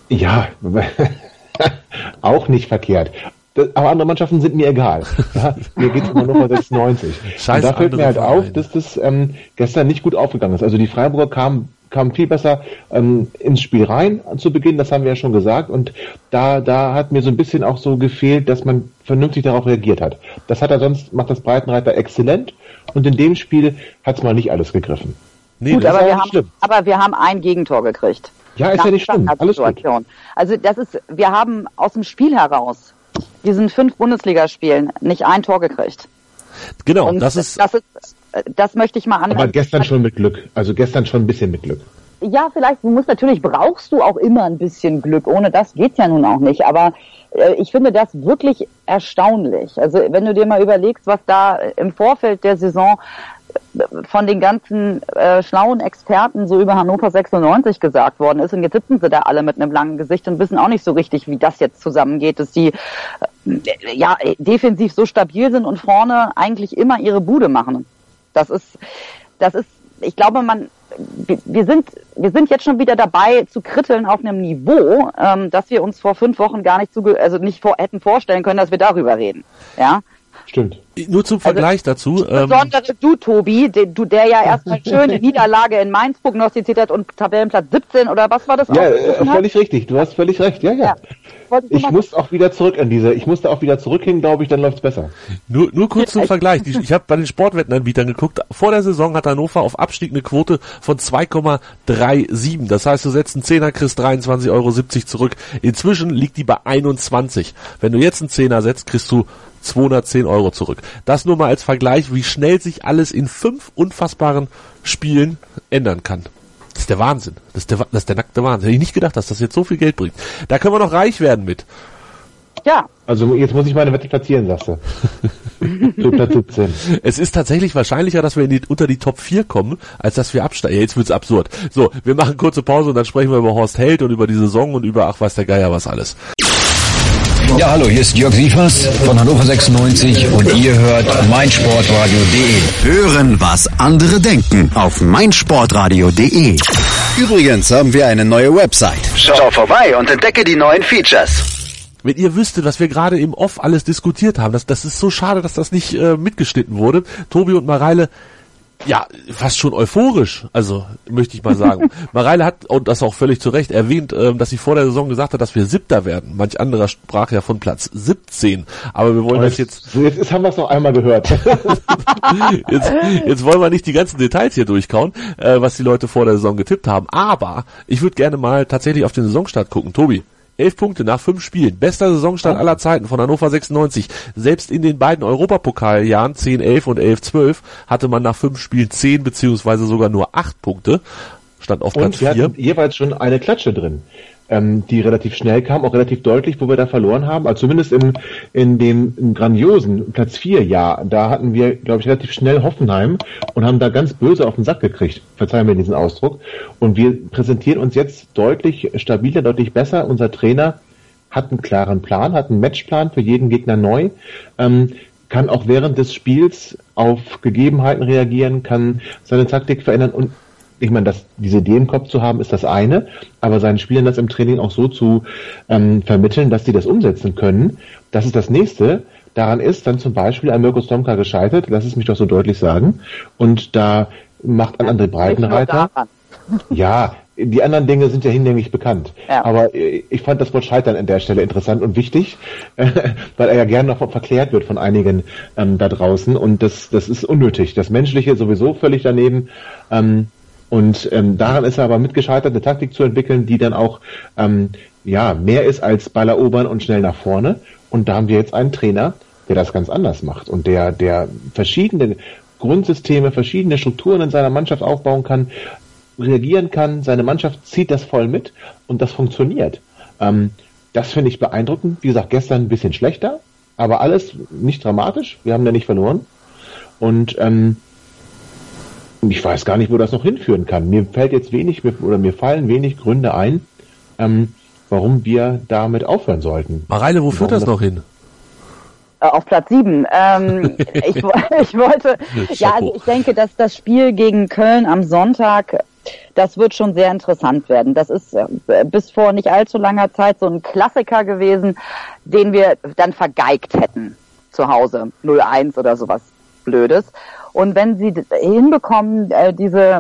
[SPEAKER 4] Ja, <laughs> auch nicht verkehrt aber andere Mannschaften sind mir egal. Ja, mir geht's immer nur mal 96. Scheiße, und da fällt mir halt Vereine. auf, dass das ähm, gestern nicht gut aufgegangen ist. Also die Freiburger kamen kam viel besser ähm, ins Spiel rein zu Beginn, das haben wir ja schon gesagt. Und da, da hat mir so ein bisschen auch so gefehlt, dass man vernünftig darauf reagiert hat. Das hat er sonst, macht das Breitenreiter exzellent. Und in dem Spiel hat's mal nicht alles gegriffen.
[SPEAKER 3] Nee, Gut, aber wir, haben, aber wir haben ein Gegentor gekriegt.
[SPEAKER 4] Ja, ist ja nicht schlimm.
[SPEAKER 3] Alles gut. Also das ist, wir haben aus dem Spiel heraus diesen fünf Bundesligaspielen nicht ein Tor gekriegt.
[SPEAKER 2] Genau, Und das ist,
[SPEAKER 3] das ist, das möchte ich mal an.
[SPEAKER 4] Aber gestern schon mit Glück. Also gestern schon ein bisschen mit Glück.
[SPEAKER 3] Ja, vielleicht, du musst natürlich, brauchst du auch immer ein bisschen Glück. Ohne das geht's ja nun auch nicht. Aber äh, ich finde das wirklich erstaunlich. Also wenn du dir mal überlegst, was da im Vorfeld der Saison von den ganzen äh, schlauen Experten so über Hannover 96 gesagt worden ist. Und jetzt sitzen sie da alle mit einem langen Gesicht und wissen auch nicht so richtig, wie das jetzt zusammengeht, dass sie äh, ja defensiv so stabil sind und vorne eigentlich immer ihre Bude machen. Das ist, das ist, ich glaube, man, wir sind, wir sind jetzt schon wieder dabei zu kritteln auf einem Niveau, ähm, dass wir uns vor fünf Wochen gar nicht zu, also nicht vor, hätten vorstellen können, dass wir darüber reden. Ja.
[SPEAKER 4] Stimmt.
[SPEAKER 2] Nur zum also Vergleich also, dazu.
[SPEAKER 3] Insbesondere ähm, du, Tobi, de, du, der ja erstmal schöne Niederlage in Mainz prognostiziert hat und Tabellenplatz 17 oder was war das?
[SPEAKER 4] Ja, äh, völlig richtig. Du hast völlig recht. Ja, ja. ja. Ich muss auch wieder zurück in diese, ich musste auch wieder zurückgehen, glaube ich, dann läuft's besser.
[SPEAKER 2] Nur, nur kurz zum Vergleich. Ich habe bei den Sportwettenanbietern geguckt. Vor der Saison hat Hannover auf Abstieg eine Quote von 2,37. Das heißt, du setzt einen Zehner, kriegst 23,70 Euro zurück. Inzwischen liegt die bei 21. Wenn du jetzt einen Zehner setzt, kriegst du 210 Euro zurück. Das nur mal als Vergleich, wie schnell sich alles in fünf unfassbaren Spielen ändern kann. Das ist der Wahnsinn. Das ist der, das ist der nackte Wahnsinn. Hätte ich nicht gedacht, dass das jetzt so viel Geld bringt. Da können wir noch reich werden mit.
[SPEAKER 3] Ja.
[SPEAKER 4] Also jetzt muss ich meine Wette platzieren, sagst du. <laughs> Platz 17.
[SPEAKER 2] Es ist tatsächlich wahrscheinlicher, dass wir in die, unter die Top 4 kommen, als dass wir absteigen. Ja, jetzt wird's absurd. So, wir machen kurze Pause und dann sprechen wir über Horst Held und über die Saison und über ach weiß der Geier was alles.
[SPEAKER 1] Ja, hallo, hier ist Jörg Sievers von Hannover 96 und ihr hört meinsportradio.de. Hören, was andere denken auf meinsportradio.de. Übrigens haben wir eine neue Website. Schau vorbei und entdecke die neuen Features.
[SPEAKER 2] Wenn ihr wüsstet, was wir gerade im Off alles diskutiert haben, das, das ist so schade, dass das nicht äh, mitgeschnitten wurde. Tobi und Mareile ja, fast schon euphorisch, also möchte ich mal sagen. <laughs> Mareile hat, und das auch völlig zu Recht, erwähnt, ähm, dass sie vor der Saison gesagt hat, dass wir Siebter werden. Manch anderer sprach ja von Platz 17. Aber wir wollen jetzt, das
[SPEAKER 4] jetzt... Jetzt haben wir es noch einmal gehört. <laughs>
[SPEAKER 2] jetzt, jetzt wollen wir nicht die ganzen Details hier durchkauen, äh, was die Leute vor der Saison getippt haben. Aber ich würde gerne mal tatsächlich auf den Saisonstart gucken. Tobi, Elf Punkte nach fünf Spielen. Bester Saisonstand aller Zeiten von Hannover 96. Selbst in den beiden Europapokaljahren 10-11 und 11-12 hatte man nach fünf Spielen zehn beziehungsweise sogar nur acht Punkte. Stand auf Platz
[SPEAKER 4] und wir jeweils schon eine Klatsche drin ähm, die relativ schnell kam, auch relativ deutlich, wo wir da verloren haben. Also zumindest im, in dem im grandiosen Platz 4 Jahr, da hatten wir, glaube ich, relativ schnell Hoffenheim und haben da ganz böse auf den Sack gekriegt. Verzeihen mir diesen Ausdruck. Und wir präsentieren uns jetzt deutlich stabiler, deutlich besser. Unser Trainer hat einen klaren Plan, hat einen Matchplan für jeden Gegner neu. Ähm, kann auch während des Spiels auf Gegebenheiten reagieren, kann seine Taktik verändern und ich meine, dass diese Idee im Kopf zu haben, ist das eine, aber seinen Spielern das im Training auch so zu ähm, vermitteln, dass sie das umsetzen können, das ist das nächste. Daran ist dann zum Beispiel ein Mirko Stomka gescheitert, lass es mich doch so deutlich sagen. Und da macht ein André Breitenreiter. <laughs> Ja, die anderen Dinge sind ja hinlänglich bekannt. Ja. Aber ich fand das Wort Scheitern an der Stelle interessant und wichtig, <laughs> weil er ja gerne noch verklärt wird von einigen ähm, da draußen. Und das, das ist unnötig. Das Menschliche sowieso völlig daneben. Ähm, und ähm, daran ist er aber mitgescheitert, eine Taktik zu entwickeln, die dann auch ähm, ja mehr ist als Ball erobern und schnell nach vorne. Und da haben wir jetzt einen Trainer, der das ganz anders macht und der, der verschiedene Grundsysteme, verschiedene Strukturen in seiner Mannschaft aufbauen kann, reagieren kann, seine Mannschaft zieht das voll mit und das funktioniert. Ähm, das finde ich beeindruckend. Wie gesagt, gestern ein bisschen schlechter, aber alles nicht dramatisch. Wir haben ja nicht verloren. Und ähm, ich weiß gar nicht, wo das noch hinführen kann. Mir fällt jetzt wenig oder mir fallen wenig Gründe ein, ähm, warum wir damit aufhören sollten.
[SPEAKER 2] Mareile, wo führt das noch hin?
[SPEAKER 3] Äh, auf Platz sieben. Ähm, <laughs> ich, <laughs> ich wollte, ja, also ich denke, dass das Spiel gegen Köln am Sonntag, das wird schon sehr interessant werden. Das ist äh, bis vor nicht allzu langer Zeit so ein Klassiker gewesen, den wir dann vergeigt hätten zu Hause. 0-1 oder sowas Blödes. Und wenn sie hinbekommen, äh, diese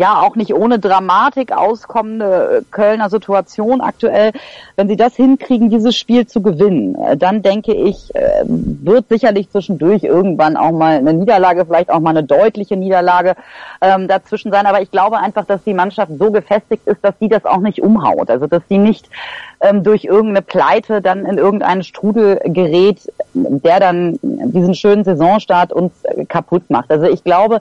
[SPEAKER 3] ja auch nicht ohne Dramatik auskommende Kölner Situation aktuell, wenn sie das hinkriegen, dieses Spiel zu gewinnen, äh, dann denke ich, äh, wird sicherlich zwischendurch irgendwann auch mal eine Niederlage, vielleicht auch mal eine deutliche Niederlage ähm, dazwischen sein. Aber ich glaube einfach, dass die Mannschaft so gefestigt ist, dass sie das auch nicht umhaut. Also dass sie nicht ähm, durch irgendeine Pleite dann in irgendeinen Strudel gerät, der dann diesen schönen Saisonstart uns kaputt macht. Also ich glaube,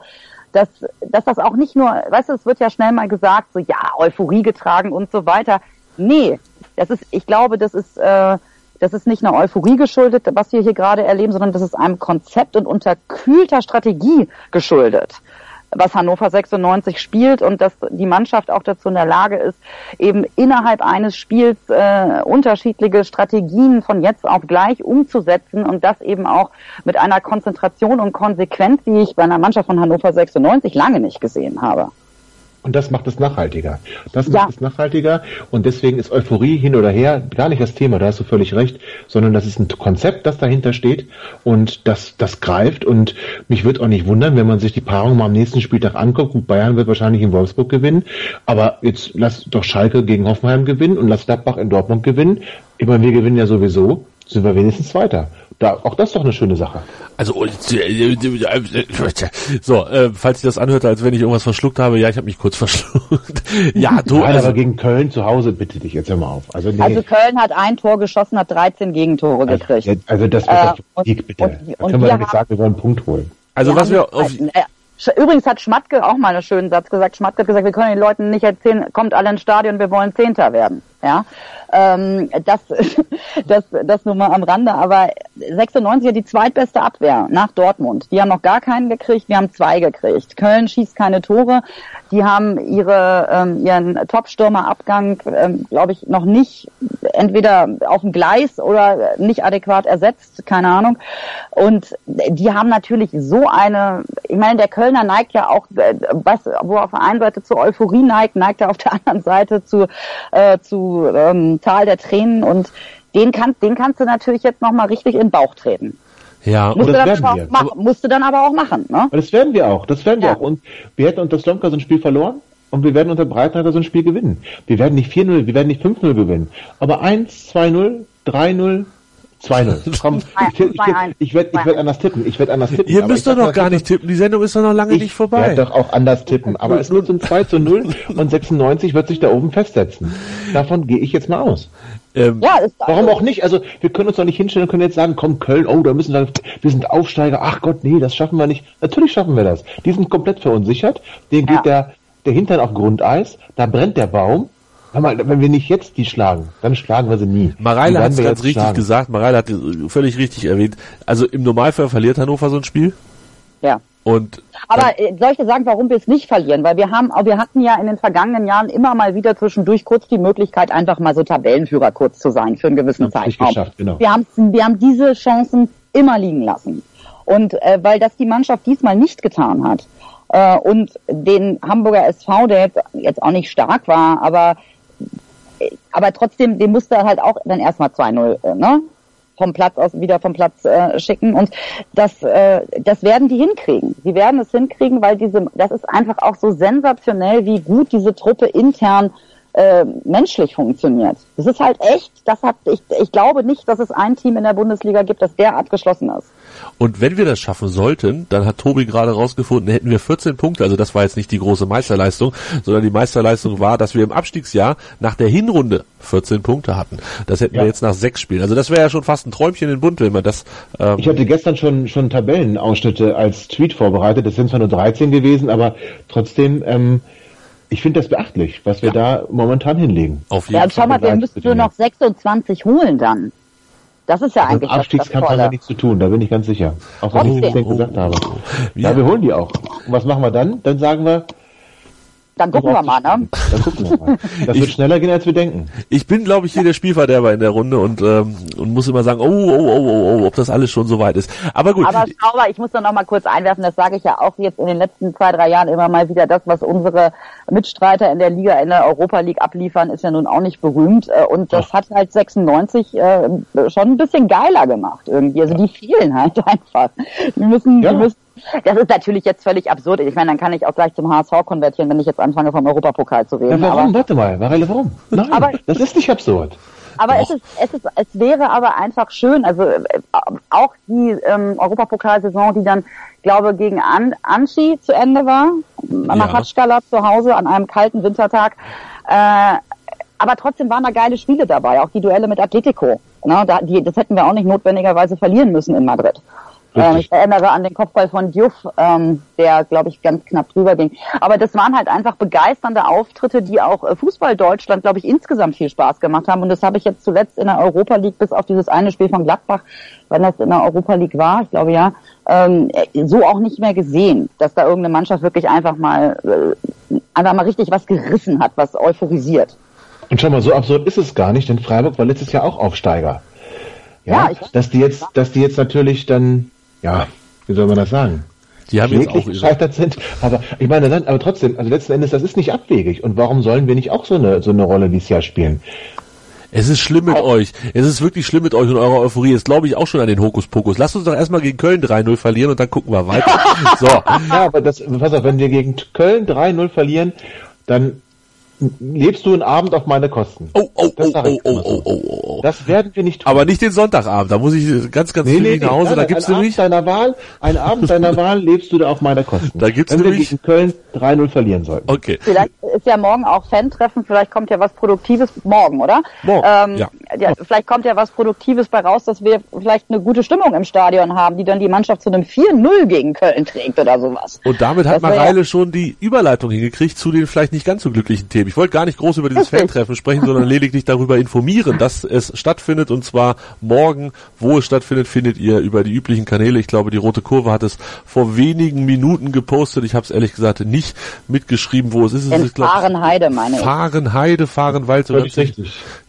[SPEAKER 3] dass, dass das auch nicht nur, weißt du, es wird ja schnell mal gesagt, so ja, Euphorie getragen und so weiter. Nee, das ist, ich glaube, das ist, äh, das ist nicht einer Euphorie geschuldet, was wir hier gerade erleben, sondern das ist einem Konzept und unterkühlter Strategie geschuldet was Hannover 96 spielt und dass die Mannschaft auch dazu in der Lage ist, eben innerhalb eines Spiels äh, unterschiedliche Strategien von jetzt auf gleich umzusetzen und das eben auch mit einer Konzentration und Konsequenz, die ich bei einer Mannschaft von Hannover 96 lange nicht gesehen habe.
[SPEAKER 4] Und das macht es nachhaltiger. Das ja. macht es nachhaltiger und deswegen ist Euphorie hin oder her gar nicht das Thema, da hast du völlig recht, sondern das ist ein Konzept, das dahinter steht und das, das greift und mich wird auch nicht wundern, wenn man sich die Paarung mal am nächsten Spieltag anguckt und Bayern wird wahrscheinlich in Wolfsburg gewinnen, aber jetzt lass doch Schalke gegen Hoffenheim gewinnen und lass Gladbach in Dortmund gewinnen. Immer wir gewinnen ja sowieso, sind wir wenigstens Zweiter da, auch das ist doch eine schöne Sache.
[SPEAKER 2] Also <laughs> so, äh, falls ihr das anhört, als wenn ich irgendwas verschluckt habe, ja, ich habe mich kurz <laughs> verschluckt.
[SPEAKER 4] ja, du. Nein, also, aber gegen Köln zu Hause, bitte dich jetzt hör mal auf.
[SPEAKER 3] Also, nee. also Köln hat ein Tor geschossen, hat 13 Gegentore
[SPEAKER 4] also,
[SPEAKER 3] gekriegt.
[SPEAKER 4] Also das wird äh, Sieg, bitte. Und, da können wir doch nicht sagen, wir wollen einen Punkt holen.
[SPEAKER 2] Also was wir auf
[SPEAKER 3] Übrigens hat Schmatke auch mal einen schönen Satz gesagt. Schmatke hat gesagt, wir können den Leuten nicht erzählen, kommt alle ins Stadion, wir wollen Zehnter werden. Ja, ähm, das, <laughs> das, das nur mal am Rande. Aber 96 hat die zweitbeste Abwehr nach Dortmund. Die haben noch gar keinen gekriegt, wir haben zwei gekriegt. Köln schießt keine Tore. Die haben ihre, ähm, ihren Top-Stürmer-Abgang, ähm, glaube ich, noch nicht entweder auf dem Gleis oder nicht adäquat ersetzt, keine Ahnung. Und die haben natürlich so eine, ich meine, der Kölner neigt ja auch, äh, was, wo auf der einen Seite zu Euphorie neigt, neigt er auf der <laughs> anderen Seite zu, äh, zu ähm, Tal der Tränen und den kannst, den kannst du natürlich jetzt nochmal richtig in den Bauch treten.
[SPEAKER 4] Ja,
[SPEAKER 3] musste und das werden wir. Machen, musste dann aber auch machen. Ne?
[SPEAKER 4] Das werden wir auch, das werden wir auch. Und wir hätten unter Slomka so ein Spiel verloren und wir werden unter Breitenreiter so ein Spiel gewinnen. Wir werden nicht 4-0, wir werden nicht 5-0 gewinnen. Aber 1, 2-0, 3-0, 2-0. <laughs> Komm, ich, ich, ich werde ich werd anders tippen. Ich werde anders tippen.
[SPEAKER 2] Ihr müsst doch noch gar nicht tippen. Die Sendung ist doch noch lange nicht vorbei. Ich
[SPEAKER 4] werde doch auch anders tippen. Aber es wird so ein 2 zu 0 und 96 wird sich da oben festsetzen. Davon gehe ich jetzt mal aus. Ähm, ja, ist warum auch nicht? Also wir können uns doch nicht hinstellen und können jetzt sagen, komm Köln, oh, da müssen wir, wir sind Aufsteiger. Ach Gott, nee, das schaffen wir nicht. Natürlich schaffen wir das. Die sind komplett verunsichert. Denen ja. geht der der Hintern auf Grundeis. Da brennt der Baum. Mal, wenn wir nicht jetzt die schlagen, dann schlagen wir sie nie.
[SPEAKER 2] Mareile hat es ganz richtig schlagen. gesagt. Mareile hat völlig richtig erwähnt. Also im Normalfall verliert Hannover so ein Spiel.
[SPEAKER 3] Ja.
[SPEAKER 2] Und
[SPEAKER 3] aber äh, soll ich dir sagen, warum wir es nicht verlieren? Weil wir haben, wir hatten ja in den vergangenen Jahren immer mal wieder zwischendurch kurz die Möglichkeit, einfach mal so Tabellenführer kurz zu sein für einen gewissen Zeitraum. Geschafft, genau. Wir haben, wir haben diese Chancen immer liegen lassen. Und äh, weil das die Mannschaft diesmal nicht getan hat, äh, und den Hamburger SV, der jetzt, jetzt auch nicht stark war, aber aber trotzdem, den er halt auch dann erstmal 2-0, äh, ne? vom Platz aus wieder vom Platz äh, schicken und das äh, das werden die hinkriegen. Sie werden es hinkriegen, weil diese das ist einfach auch so sensationell, wie gut diese Truppe intern äh, menschlich funktioniert. Das ist halt echt, das hat ich ich glaube nicht, dass es ein Team in der Bundesliga gibt, das derart geschlossen ist.
[SPEAKER 2] Und wenn wir das schaffen sollten, dann hat Tobi gerade rausgefunden, hätten wir 14 Punkte. Also das war jetzt nicht die große Meisterleistung, sondern die Meisterleistung war, dass wir im Abstiegsjahr nach der Hinrunde 14 Punkte hatten. Das hätten ja. wir jetzt nach sechs Spielen. Also das wäre ja schon fast ein Träumchen in Bund, wenn man das.
[SPEAKER 4] Ähm ich hatte gestern schon schon Tabellenausschnitte als Tweet vorbereitet. Das sind zwar nur 13 gewesen, aber trotzdem. Ähm, ich finde das beachtlich, was wir ja. da momentan hinlegen.
[SPEAKER 3] Auf jeden ja, schau mal, wir müssten nur noch 26 holen dann. Das ist ja also eigentlich
[SPEAKER 4] Abstiegskampf das, das haben wir nichts zu tun, da bin ich ganz sicher. Auch was ich gesagt habe. Ja, wir holen die auch. Und was machen wir dann? Dann sagen wir,
[SPEAKER 3] dann gucken wir mal, ne? Dann gucken
[SPEAKER 4] wir mal. Das ich, wird schneller gehen, als wir denken.
[SPEAKER 2] Ich bin, glaube ich, hier der Spielverderber in der Runde und, ähm, und muss immer sagen, oh, oh, oh, oh, oh, ob das alles schon so weit ist. Aber gut.
[SPEAKER 3] Aber schau mal, ich muss da noch mal kurz einwerfen, das sage ich ja auch jetzt in den letzten zwei, drei Jahren immer mal wieder, das, was unsere Mitstreiter in der Liga, in der Europa League abliefern, ist ja nun auch nicht berühmt. Äh, und das Ach. hat halt 96 äh, schon ein bisschen geiler gemacht irgendwie. Also die fehlen halt einfach. Die müssen, ja. die <laughs> müssen das ist natürlich jetzt völlig absurd. Ich meine, dann kann ich auch gleich zum HSV konvertieren, wenn ich jetzt anfange, vom Europapokal zu reden.
[SPEAKER 4] Ja, warum? Aber, Warte mal, Varele, warum? Nein, aber, das ist nicht absurd.
[SPEAKER 3] Aber es ist, es ist, es wäre aber einfach schön, also äh, auch die ähm, Europapokalsaison, die dann, glaube gegen An Anschi zu Ende war, ja. Machatschkala zu Hause an einem kalten Wintertag. Äh, aber trotzdem waren da geile Spiele dabei, auch die Duelle mit Atletico. Ne, da, die, das hätten wir auch nicht notwendigerweise verlieren müssen in Madrid. Ähm, ich erinnere an den Kopfball von Diouf, ähm, der, glaube ich, ganz knapp drüber ging. Aber das waren halt einfach begeisternde Auftritte, die auch äh, Fußball Deutschland, glaube ich, insgesamt viel Spaß gemacht haben. Und das habe ich jetzt zuletzt in der Europa League, bis auf dieses eine Spiel von Gladbach, wenn das in der Europa League war, ich glaube ja, ähm, so auch nicht mehr gesehen, dass da irgendeine Mannschaft wirklich einfach mal, äh, einfach mal richtig was gerissen hat, was euphorisiert.
[SPEAKER 4] Und schau mal, so absurd ist es gar nicht, denn Freiburg war letztes Jahr auch Aufsteiger. Ja, ja dass die jetzt, dass die jetzt natürlich dann ja, wie soll man das sagen?
[SPEAKER 2] Die haben jetzt auch
[SPEAKER 4] gescheitert sind, aber ich meine, dann, aber trotzdem, also letzten Endes, das ist nicht abwegig. Und warum sollen wir nicht auch so eine so eine Rolle dieses Jahr spielen?
[SPEAKER 2] Es ist schlimm mit euch. Es ist wirklich schlimm mit euch und eurer Euphorie. Jetzt glaube ich auch schon an den Hokuspokus. Lasst uns doch erstmal gegen Köln 3-0 verlieren und dann gucken wir weiter. <laughs>
[SPEAKER 4] so. Ja, aber das, pass auf, wenn wir gegen Köln 3-0 verlieren, dann lebst du einen Abend auf meine Kosten.
[SPEAKER 2] Oh, oh, oh, oh, oh, oh, oh,
[SPEAKER 4] oh, Das werden wir nicht
[SPEAKER 2] tun. Aber nicht den Sonntagabend, da muss ich ganz, ganz nee, viel nee, nach Hause, nein, da gibt's nämlich...
[SPEAKER 4] Abend deiner Wahl, einen Abend deiner Wahl lebst du da auf meiner Kosten.
[SPEAKER 2] Da gibt's
[SPEAKER 4] Wenn
[SPEAKER 2] nämlich...
[SPEAKER 4] wir gegen Köln 3-0 verlieren sollten.
[SPEAKER 2] Okay.
[SPEAKER 3] Vielleicht ist ja morgen auch Fan-Treffen, vielleicht kommt ja was Produktives, morgen, oder?
[SPEAKER 2] Morgen, ähm, ja.
[SPEAKER 3] ja. Vielleicht kommt ja was Produktives bei raus, dass wir vielleicht eine gute Stimmung im Stadion haben, die dann die Mannschaft zu einem 4-0 gegen Köln trägt oder sowas.
[SPEAKER 2] Und damit hat Mareile ja schon die Überleitung hingekriegt zu den vielleicht nicht ganz so glücklichen Themen. Ich wollte gar nicht groß über dieses <laughs> Fan-Treffen sprechen, sondern lediglich darüber informieren, dass es stattfindet und zwar morgen. Wo es stattfindet, findet ihr über die üblichen Kanäle. Ich glaube, die Rote Kurve hat es vor wenigen Minuten gepostet. Ich habe es ehrlich gesagt nicht mitgeschrieben, wo es ist.
[SPEAKER 3] In Fahrenheide, meine
[SPEAKER 2] ich. Fahrenheide, Fahrenwald.
[SPEAKER 4] So richtig.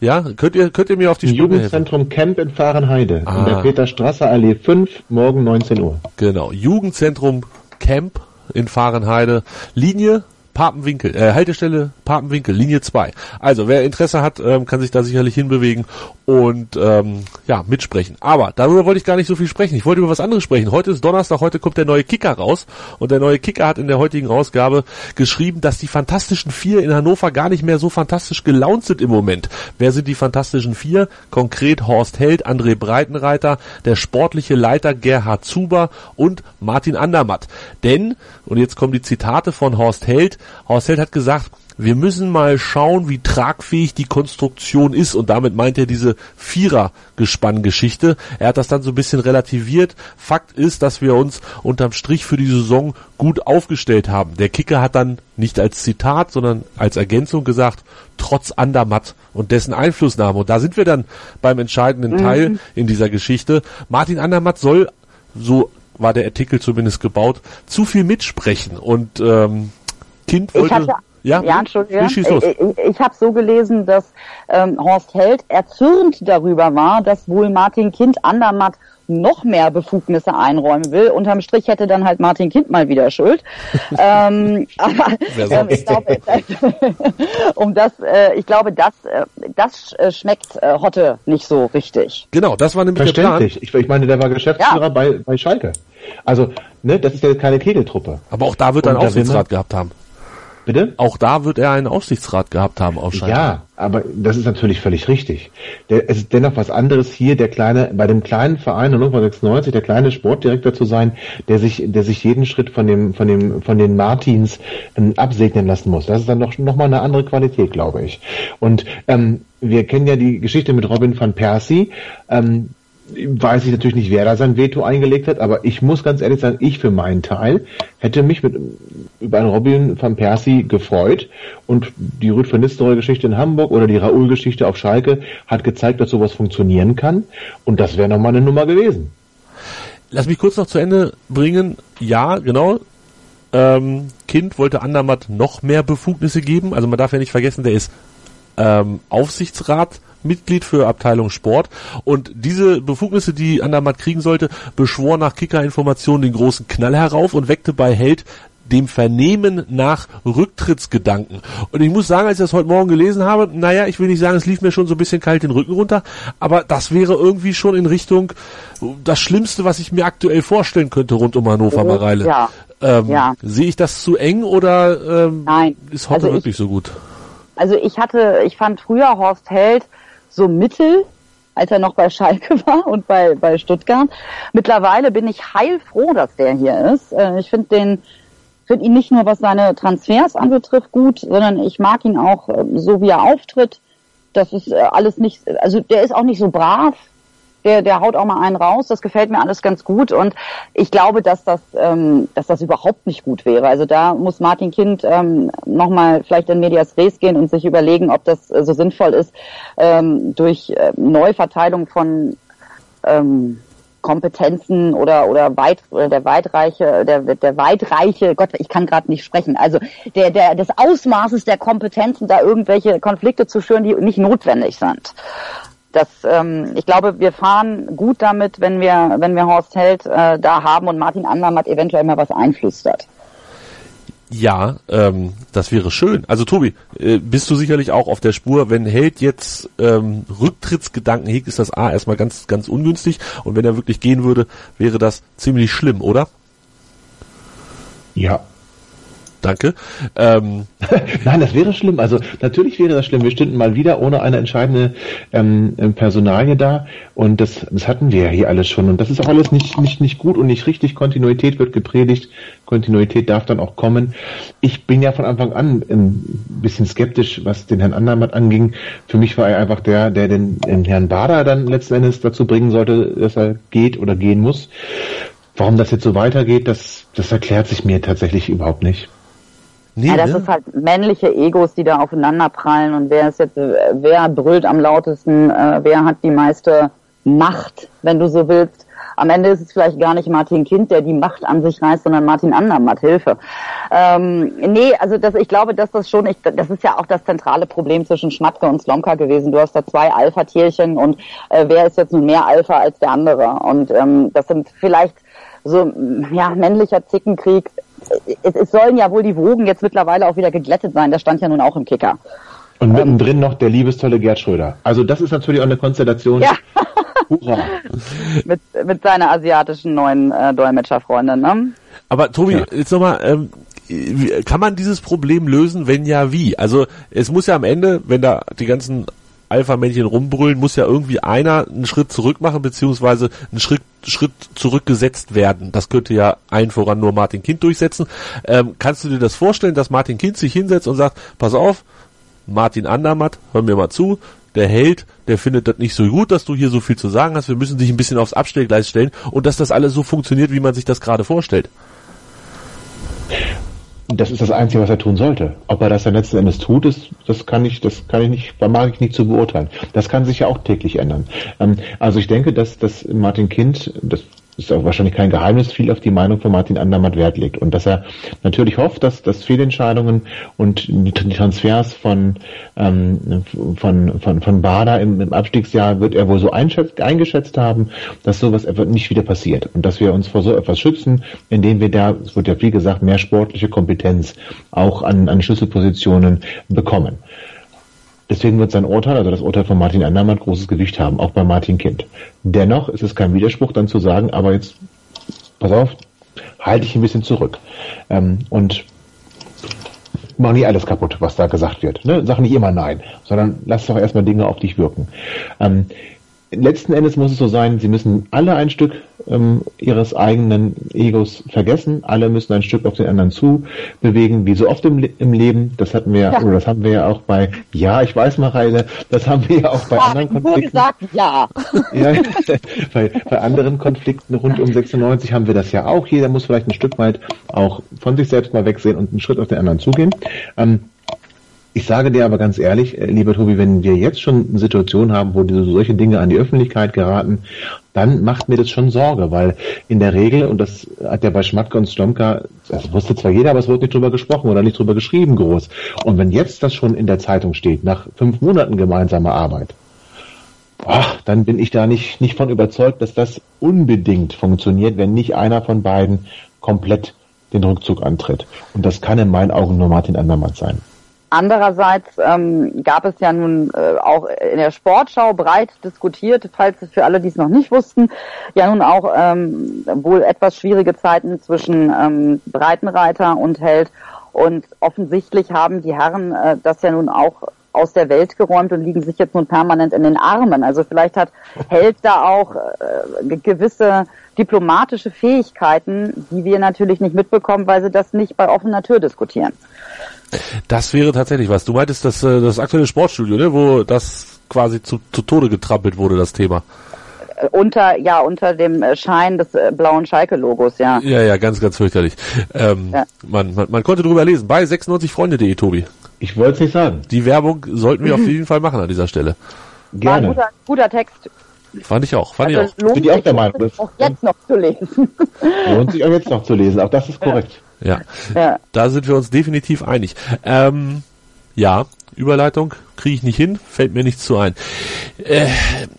[SPEAKER 2] Ja, könnt ihr, könnt ihr mir auf die
[SPEAKER 4] Sprünge Jugendzentrum Camp in Fahrenheide. Ah. In der Peterstrasser Allee 5, morgen 19 Uhr.
[SPEAKER 2] Genau. Jugendzentrum Camp in Fahrenheide. Linie Papenwinkel, äh, Haltestelle Papenwinkel, Linie 2. Also wer Interesse hat, ähm, kann sich da sicherlich hinbewegen und ähm, ja, mitsprechen. Aber darüber wollte ich gar nicht so viel sprechen. Ich wollte über was anderes sprechen. Heute ist Donnerstag, heute kommt der neue Kicker raus und der neue Kicker hat in der heutigen Ausgabe geschrieben, dass die Fantastischen Vier in Hannover gar nicht mehr so fantastisch gelaunt sind im Moment. Wer sind die Fantastischen Vier? Konkret Horst Held, André Breitenreiter, der sportliche Leiter Gerhard Zuber und Martin Andermatt. Denn, und jetzt kommen die Zitate von Horst Held, Horst Held hat gesagt, wir müssen mal schauen, wie tragfähig die Konstruktion ist. Und damit meint er diese Vierer-Gespann-Geschichte. Er hat das dann so ein bisschen relativiert. Fakt ist, dass wir uns unterm Strich für die Saison gut aufgestellt haben. Der Kicker hat dann nicht als Zitat, sondern als Ergänzung gesagt, trotz Andermatt und dessen Einflussnahme. Und da sind wir dann beim entscheidenden mhm. Teil in dieser Geschichte. Martin Andermatt soll, so war der Artikel zumindest gebaut, zu viel mitsprechen. Und ähm, Kind wollte Ja,
[SPEAKER 3] ja Entschuldigung. Ich, ich, ich habe so gelesen, dass ähm, Horst Held erzürnt darüber war, dass wohl Martin Kind Andermatt noch mehr Befugnisse einräumen will. Unterm Strich hätte dann halt Martin Kind mal wieder Schuld. <laughs> ähm, aber ähm, ich glaube, <laughs> um das, äh, ich glaube, das, äh, das äh, schmeckt äh, Hotte nicht so richtig.
[SPEAKER 2] Genau, das war nämlich
[SPEAKER 4] der Plan. Ich, ich meine, der war Geschäftsführer ja. bei, bei Schalke. Also, ne, das ist ja keine Kegeltruppe.
[SPEAKER 2] Aber auch da wird er einen Aufsichtsrat gehabt haben.
[SPEAKER 4] Bitte?
[SPEAKER 2] Auch da wird er einen Aufsichtsrat gehabt haben auf
[SPEAKER 4] Schalke. Ja, aber das ist natürlich völlig richtig. Der, es ist dennoch was anderes hier, der kleine, bei dem kleinen Verein Hannover 96, der kleine Sportdirektor zu sein, der sich, der sich jeden Schritt von dem, von dem, von den Martins ähm, absegnen lassen muss. Das ist dann noch, noch mal eine andere Qualität, glaube ich. Und ähm, wir kennen ja die Geschichte mit Robin van Persie. Ähm, weiß ich natürlich nicht, wer da sein Veto eingelegt hat, aber ich muss ganz ehrlich sagen, ich für meinen Teil hätte mich mit, über einen Robin van Persie gefreut und die Ruth van Nistelrooy Geschichte in Hamburg oder die Raoul Geschichte auf Schalke hat gezeigt, dass sowas funktionieren kann und das wäre nochmal eine Nummer gewesen.
[SPEAKER 2] Lass mich kurz noch zu Ende bringen. Ja, genau. Ähm, kind wollte Andermatt noch mehr Befugnisse geben. Also man darf ja nicht vergessen, der ist ähm, Aufsichtsrat Mitglied für Abteilung Sport. Und diese Befugnisse, die Andermatt kriegen sollte, beschwor nach Kicker-Informationen den großen Knall herauf und weckte bei Held dem Vernehmen nach Rücktrittsgedanken. Und ich muss sagen, als ich das heute Morgen gelesen habe, naja, ich will nicht sagen, es lief mir schon so ein bisschen kalt den Rücken runter, aber das wäre irgendwie schon in Richtung das Schlimmste, was ich mir aktuell vorstellen könnte rund um Hannover Mareile. Ja. Ähm, ja. Sehe ich das zu eng oder ähm, Nein. ist heute also wirklich ich, so gut?
[SPEAKER 3] Also ich hatte, ich fand früher Horst Held so mittel, als er noch bei Schalke <laughs> war und bei, bei Stuttgart. Mittlerweile bin ich heilfroh, dass der hier ist. Äh, ich finde den, finde ihn nicht nur was seine Transfers anbetrifft gut, sondern ich mag ihn auch äh, so, wie er auftritt. Das ist äh, alles nicht, also der ist auch nicht so brav, der, der haut auch mal einen raus. Das gefällt mir alles ganz gut und ich glaube, dass das, ähm, dass das überhaupt nicht gut wäre. Also da muss Martin Kind ähm, nochmal vielleicht in Medias Res gehen und sich überlegen, ob das äh, so sinnvoll ist, ähm, durch äh, Neuverteilung von ähm, Kompetenzen oder oder weit oder der weitreiche der der weitreiche Gott ich kann gerade nicht sprechen also der der des Ausmaßes der Kompetenzen da irgendwelche Konflikte zu führen die nicht notwendig sind das, ähm, ich glaube, wir fahren gut damit, wenn wir, wenn wir Horst Held äh, da haben und Martin Andermatt eventuell mal was einflüstert.
[SPEAKER 2] Ja, ähm, das wäre schön. Also Tobi, äh, bist du sicherlich auch auf der Spur, wenn Held jetzt ähm, Rücktrittsgedanken hegt, ist das A erstmal ganz, ganz ungünstig und wenn er wirklich gehen würde, wäre das ziemlich schlimm, oder?
[SPEAKER 4] Ja,
[SPEAKER 2] Danke. Ähm. <laughs>
[SPEAKER 4] Nein, das wäre schlimm. Also natürlich wäre das schlimm. Wir stünden mal wieder ohne eine entscheidende ähm, Personalie da und das, das hatten wir ja hier alles schon und das ist auch alles nicht, nicht, nicht gut und nicht richtig. Kontinuität wird gepredigt. Kontinuität darf dann auch kommen. Ich bin ja von Anfang an ein bisschen skeptisch, was den Herrn Andermatt anging. Für mich war er einfach der, der den, den Herrn Bader dann letzten Endes dazu bringen sollte, dass er geht oder gehen muss. Warum das jetzt so weitergeht, das, das erklärt sich mir tatsächlich überhaupt nicht.
[SPEAKER 3] Nee, ja, das ne? ist halt männliche Egos, die da aufeinander prallen und wer ist jetzt, wer brüllt am lautesten, äh, wer hat die meiste Macht, wenn du so willst. Am Ende ist es vielleicht gar nicht Martin Kind, der die Macht an sich reißt, sondern Martin Andermatt, Hilfe. Ähm, nee, also das, ich glaube, dass das schon, ich, das ist ja auch das zentrale Problem zwischen Schmatke und Slomka gewesen. Du hast da zwei Alpha-Tierchen und äh, wer ist jetzt nun mehr Alpha als der andere? Und ähm, das sind vielleicht so ja männlicher Zickenkrieg es, es sollen ja wohl die Wogen jetzt mittlerweile auch wieder geglättet sein. Das stand ja nun auch im Kicker.
[SPEAKER 4] Und mittendrin ähm, noch der liebestolle Gerd Schröder. Also das ist natürlich auch eine Konstellation.
[SPEAKER 3] Ja. <laughs> Hurra. <laughs> mit, mit seiner asiatischen neuen äh, Dolmetscherfreundin. Ne?
[SPEAKER 2] Aber Tobi, ja. jetzt nochmal, ähm, kann man dieses Problem lösen, wenn ja wie? Also es muss ja am Ende, wenn da die ganzen Alpha-Männchen rumbrüllen, muss ja irgendwie einer einen Schritt zurück machen, beziehungsweise einen Schritt, Schritt zurückgesetzt werden. Das könnte ja allen voran nur Martin Kind durchsetzen. Ähm, kannst du dir das vorstellen, dass Martin Kind sich hinsetzt und sagt, pass auf, Martin Andermatt, hör mir mal zu, der Held, der findet das nicht so gut, dass du hier so viel zu sagen hast, wir müssen dich ein bisschen aufs Abstellgleis stellen und dass das alles so funktioniert, wie man sich das gerade vorstellt
[SPEAKER 4] das ist das Einzige, was er tun sollte. Ob er das dann letzten Endes tut, ist, das kann ich, das kann ich nicht, mag ich nicht zu beurteilen. Das kann sich ja auch täglich ändern. Ähm, also ich denke, dass, dass Martin Kind, das ist auch wahrscheinlich kein Geheimnis, viel auf die Meinung von Martin Andermatt Wert legt. Und dass er natürlich hofft, dass, dass Fehlentscheidungen und die Transfers von, ähm, von, von, von Bader im, im Abstiegsjahr wird er wohl so eingeschätzt haben, dass sowas nicht wieder passiert. Und dass wir uns vor so etwas schützen, indem wir da, es wird ja viel gesagt, mehr sportliche Kompetenz auch an, an Schlüsselpositionen bekommen. Deswegen wird sein Urteil, also das Urteil von Martin Andermann, großes Gewicht haben, auch bei Martin Kind. Dennoch ist es kein Widerspruch dann zu sagen, aber jetzt, pass auf, halte ich ein bisschen zurück. Ähm, und mach nicht alles kaputt, was da gesagt wird. Ne? Sag nicht immer nein, sondern lass doch erstmal Dinge auf dich wirken. Ähm, letzten Endes muss es so sein, sie müssen alle ein Stück ähm, ihres eigenen Egos vergessen, alle müssen ein Stück auf den anderen zu bewegen, wie so oft im, im Leben. Das hatten wir, ja. oder das haben wir ja auch bei, ja, ich weiß, Mareile, das haben wir ja auch bei ja, anderen Konflikten.
[SPEAKER 3] gesagt, ja.
[SPEAKER 4] ja <laughs> bei, bei anderen Konflikten rund um 96 haben wir das ja auch. Jeder muss vielleicht ein Stück weit auch von sich selbst mal wegsehen und einen Schritt auf den anderen zugehen. Ähm, ich sage dir aber ganz ehrlich, äh, lieber Tobi, wenn wir jetzt schon eine Situation haben, wo diese, solche Dinge an die Öffentlichkeit geraten, dann macht mir das schon Sorge, weil in der Regel, und das hat ja bei Schmatke und Stomka, das wusste zwar jeder, aber es wurde nicht drüber gesprochen oder nicht drüber geschrieben groß. Und wenn jetzt das schon in der Zeitung steht, nach fünf Monaten gemeinsamer Arbeit, ach, dann bin ich da nicht, nicht von überzeugt, dass das unbedingt funktioniert, wenn nicht einer von beiden komplett den Rückzug antritt. Und das kann in meinen Augen nur Martin Andermann sein.
[SPEAKER 3] Andererseits ähm, gab es ja nun äh, auch in der Sportschau breit diskutiert, falls es für alle, die es noch nicht wussten, ja nun auch ähm, wohl etwas schwierige Zeiten zwischen ähm, Breitenreiter und Held. Und offensichtlich haben die Herren äh, das ja nun auch aus der Welt geräumt und liegen sich jetzt nun permanent in den Armen. Also vielleicht hat Held da auch äh, gewisse diplomatische Fähigkeiten, die wir natürlich nicht mitbekommen, weil sie das nicht bei offener Tür diskutieren.
[SPEAKER 2] Das wäre tatsächlich was. Du meintest das, äh, das aktuelle Sportstudio, ne, wo das quasi zu, zu Tode getrampelt wurde, das Thema.
[SPEAKER 3] Äh, unter, ja, unter dem äh, Schein des blauen Schalke-Logos, ja.
[SPEAKER 2] Ja, ja, ganz, ganz fürchterlich. Ähm, ja. man, man, man konnte drüber lesen. Bei 96freunde.de, Tobi.
[SPEAKER 4] Ich wollte es nicht sagen.
[SPEAKER 2] Die Werbung sollten wir auf <clears throat> jeden Fall machen an dieser Stelle.
[SPEAKER 3] Gerne. War ein guter, guter Text.
[SPEAKER 2] Fand ich auch, fand
[SPEAKER 3] also
[SPEAKER 2] ich auch. Lohnt
[SPEAKER 3] Bin ich auch der Meinung. Auch jetzt noch zu lesen. <laughs>
[SPEAKER 4] Lohnt sich auch jetzt noch zu lesen, auch das ist korrekt.
[SPEAKER 2] Ja, ja. da sind wir uns definitiv einig. Ähm, ja, Überleitung kriege ich nicht hin, fällt mir nichts zu ein. Äh,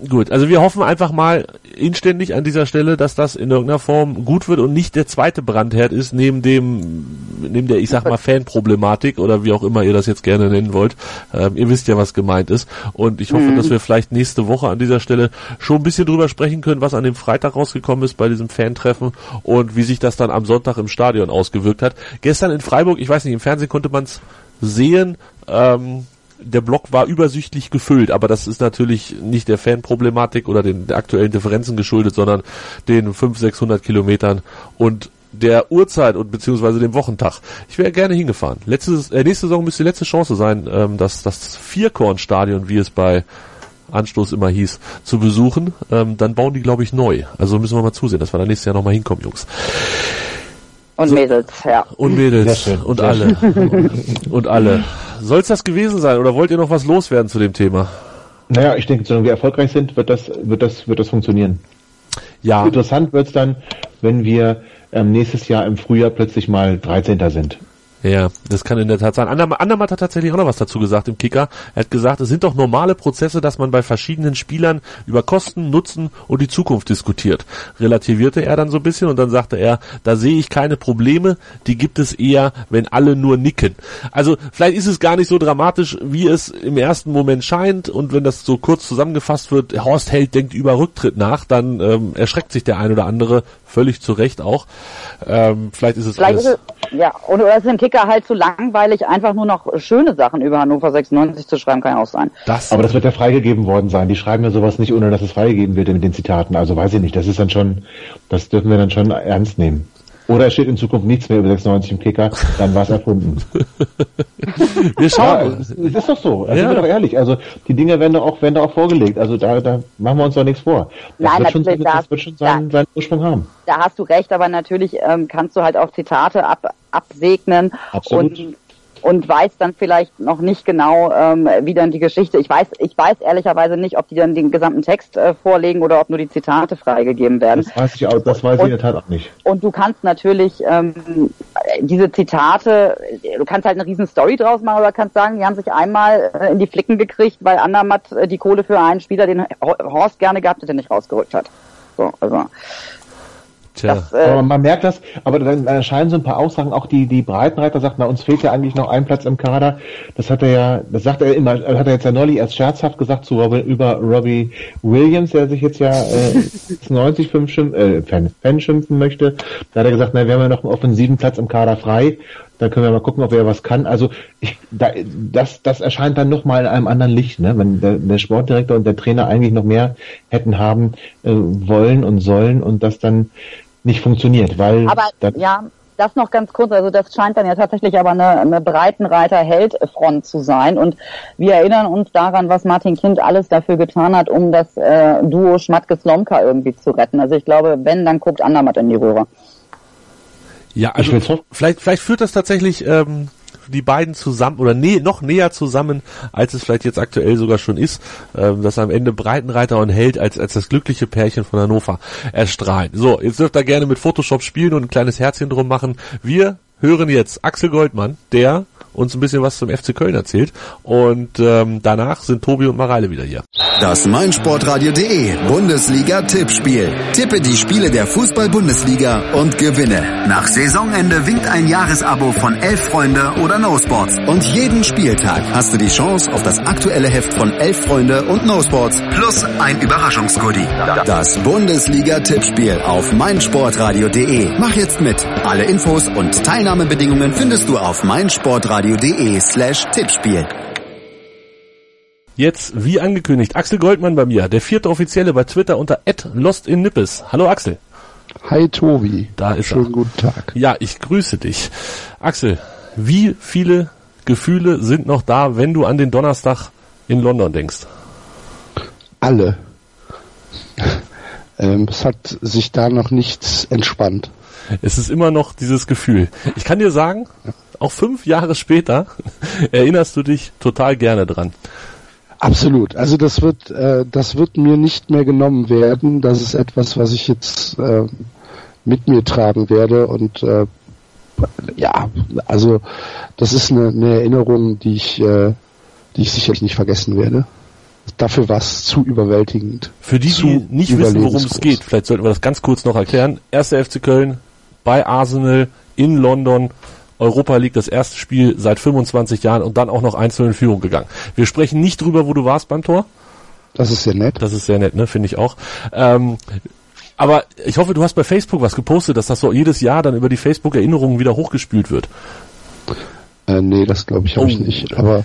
[SPEAKER 2] gut, also wir hoffen einfach mal inständig an dieser Stelle, dass das in irgendeiner Form gut wird und nicht der zweite Brandherd ist, neben dem, neben der, ich sag mal, Fanproblematik oder wie auch immer ihr das jetzt gerne nennen wollt. Ähm, ihr wisst ja, was gemeint ist. Und ich hoffe, mhm. dass wir vielleicht nächste Woche an dieser Stelle schon ein bisschen drüber sprechen können, was an dem Freitag rausgekommen ist bei diesem Fantreffen und wie sich das dann am Sonntag im Stadion ausgewirkt hat. Gestern in Freiburg, ich weiß nicht, im Fernsehen konnte man es sehen, ähm, der Block war übersichtlich gefüllt, aber das ist natürlich nicht der Fanproblematik oder den aktuellen Differenzen geschuldet, sondern den 500, 600 Kilometern und der Uhrzeit und beziehungsweise dem Wochentag. Ich wäre gerne hingefahren. Letztes, äh, nächste Saison müsste die letzte Chance sein, ähm, das, das Vierkorn-Stadion, wie es bei Anstoß immer hieß, zu besuchen. Ähm, dann bauen die, glaube ich, neu. Also müssen wir mal zusehen, dass wir da nächstes Jahr nochmal hinkommen, Jungs.
[SPEAKER 3] Und so, Mädels, ja.
[SPEAKER 2] Und Mädels. Und alle. und alle. Soll es das gewesen sein oder wollt ihr noch was loswerden zu dem Thema?
[SPEAKER 4] Naja, ich denke, solange wir erfolgreich sind, wird das, wird das, wird das funktionieren. Ja. Interessant wird es dann, wenn wir ähm, nächstes Jahr im Frühjahr plötzlich mal 13. sind.
[SPEAKER 2] Ja, das kann in der Tat sein. Andermatt hat tatsächlich auch noch was dazu gesagt im Kicker. Er hat gesagt, es sind doch normale Prozesse, dass man bei verschiedenen Spielern über Kosten, Nutzen und die Zukunft diskutiert. Relativierte er dann so ein bisschen und dann sagte er, da sehe ich keine Probleme, die gibt es eher, wenn alle nur nicken. Also vielleicht ist es gar nicht so dramatisch, wie es im ersten Moment scheint und wenn das so kurz zusammengefasst wird, Horst Held denkt über Rücktritt nach, dann ähm, erschreckt sich der ein oder andere völlig zu Recht auch. Ähm, vielleicht ist es
[SPEAKER 3] vielleicht alles... Ist es, ja, und oder es ist im Kicker halt zu langweilig, einfach nur noch schöne Sachen über Hannover 96 zu schreiben, kann ja auch sein.
[SPEAKER 4] Das, aber das wird ja freigegeben worden sein. Die schreiben ja sowas nicht, ohne dass es freigegeben wird mit den Zitaten. Also weiß ich nicht, das ist dann schon, das dürfen wir dann schon ernst nehmen. Oder es steht in Zukunft nichts mehr über 96 im Kicker, dann war es erfunden. <laughs> wir schauen. Ja, es, es ist doch so. Also ja. Sind wir doch ehrlich. Also die Dinge werden doch auch, werden doch auch vorgelegt. Also da, da machen wir uns doch nichts vor.
[SPEAKER 3] Das Nein, wird schon,
[SPEAKER 4] das, das wird schon seinen, da, seinen Ursprung haben.
[SPEAKER 3] Da hast du recht, aber natürlich ähm, kannst du halt auch Zitate ab, absegnen.
[SPEAKER 4] Absolut. Und
[SPEAKER 3] und weiß dann vielleicht noch nicht genau, ähm, wie dann die Geschichte. Ich weiß, ich weiß ehrlicherweise nicht, ob die dann den gesamten Text äh, vorlegen oder ob nur die Zitate freigegeben werden.
[SPEAKER 4] Das weiß ich auch, das weiß ich in der Tat auch nicht.
[SPEAKER 3] Und du kannst natürlich ähm, diese Zitate, du kannst halt eine riesen Story draus machen oder kannst sagen, die haben sich einmal äh, in die Flicken gekriegt, weil Andermatt äh, die Kohle für einen Spieler, den Horst gerne gehabt hätte, nicht rausgerückt hat. So, also
[SPEAKER 4] Tja. Das, äh, aber man merkt das, aber dann erscheinen so ein paar Aussagen, auch die, die Breitenreiter sagt, na, uns fehlt ja eigentlich noch ein Platz im Kader. Das hat er ja, das sagt er immer, hat er jetzt ja neulich erst scherzhaft gesagt zu Robin, über Robbie Williams, der sich jetzt ja äh, <laughs> 90 Fan, äh, Fan, Fan schimpfen möchte. Da hat er gesagt, na, wir haben ja noch einen offensiven Platz im Kader frei. Da können wir mal gucken, ob er was kann. Also ich, da, das, das erscheint dann noch mal in einem anderen Licht, ne? wenn der, der Sportdirektor und der Trainer eigentlich noch mehr hätten haben äh, wollen und sollen und das dann nicht funktioniert, weil
[SPEAKER 3] aber ja, das noch ganz kurz, also das scheint dann ja tatsächlich aber eine, eine Breitenreiter-Held-Front zu sein. Und wir erinnern uns daran, was Martin Kind alles dafür getan hat, um das äh, Duo Schmatke-Slomka irgendwie zu retten. Also ich glaube, wenn, dann guckt Andermatt in die Röhre.
[SPEAKER 2] Ja, also vielleicht, vielleicht führt das tatsächlich ähm, die beiden zusammen oder nee, noch näher zusammen, als es vielleicht jetzt aktuell sogar schon ist, ähm, dass am Ende Breitenreiter und Held als, als das glückliche Pärchen von Hannover erstrahlen. So, jetzt dürft ihr gerne mit Photoshop spielen und ein kleines Herzchen drum machen. Wir hören jetzt Axel Goldmann, der uns ein bisschen was zum FC Köln erzählt. Und ähm, danach sind Tobi und Mareile wieder hier.
[SPEAKER 1] Das meinsportradio.de Bundesliga-Tippspiel. Tippe die Spiele der Fußball-Bundesliga und gewinne. Nach Saisonende winkt ein Jahresabo von Elf Freunde oder No Sports. Und jeden Spieltag hast du die Chance auf das aktuelle Heft von Elf Freunde und No Sports plus ein Überraschungsgoodie. Das Bundesliga-Tippspiel auf meinsportradio.de. Mach jetzt mit. Alle Infos und Teilnahmebedingungen findest du auf meinsportradio.de slash Tippspiel.
[SPEAKER 2] Jetzt, wie angekündigt, Axel Goldmann bei mir, der vierte Offizielle bei Twitter unter @lostinnippes. Hallo Axel.
[SPEAKER 5] Hi Tobi.
[SPEAKER 2] Da ist
[SPEAKER 5] Schönen
[SPEAKER 2] er.
[SPEAKER 5] guten Tag.
[SPEAKER 2] Ja, ich grüße dich. Axel, wie viele Gefühle sind noch da, wenn du an den Donnerstag in London denkst?
[SPEAKER 5] Alle. <laughs> ähm, es hat sich da noch nichts entspannt.
[SPEAKER 2] Es ist immer noch dieses Gefühl. Ich kann dir sagen, auch fünf Jahre später <laughs> erinnerst du dich total gerne dran.
[SPEAKER 5] Absolut. Also das wird, äh, das wird mir nicht mehr genommen werden. Das ist etwas, was ich jetzt äh, mit mir tragen werde und äh, ja, also das ist eine, eine Erinnerung, die ich, äh, die ich sicherlich nicht vergessen werde. Dafür war es zu überwältigend.
[SPEAKER 2] Für die, die nicht wissen, worum es geht, vielleicht sollten wir das ganz kurz noch erklären. Erster FC Köln bei Arsenal in London Europa League das erste Spiel seit 25 Jahren und dann auch noch einzeln in Führung gegangen. Wir sprechen nicht drüber, wo du warst beim Tor.
[SPEAKER 5] Das ist sehr nett.
[SPEAKER 2] Das ist sehr nett, ne, finde ich auch. Ähm, aber ich hoffe, du hast bei Facebook was gepostet, dass das so jedes Jahr dann über die Facebook-Erinnerungen wieder hochgespült wird.
[SPEAKER 5] Äh, nee, das glaube ich habe oh. ich nicht. Aber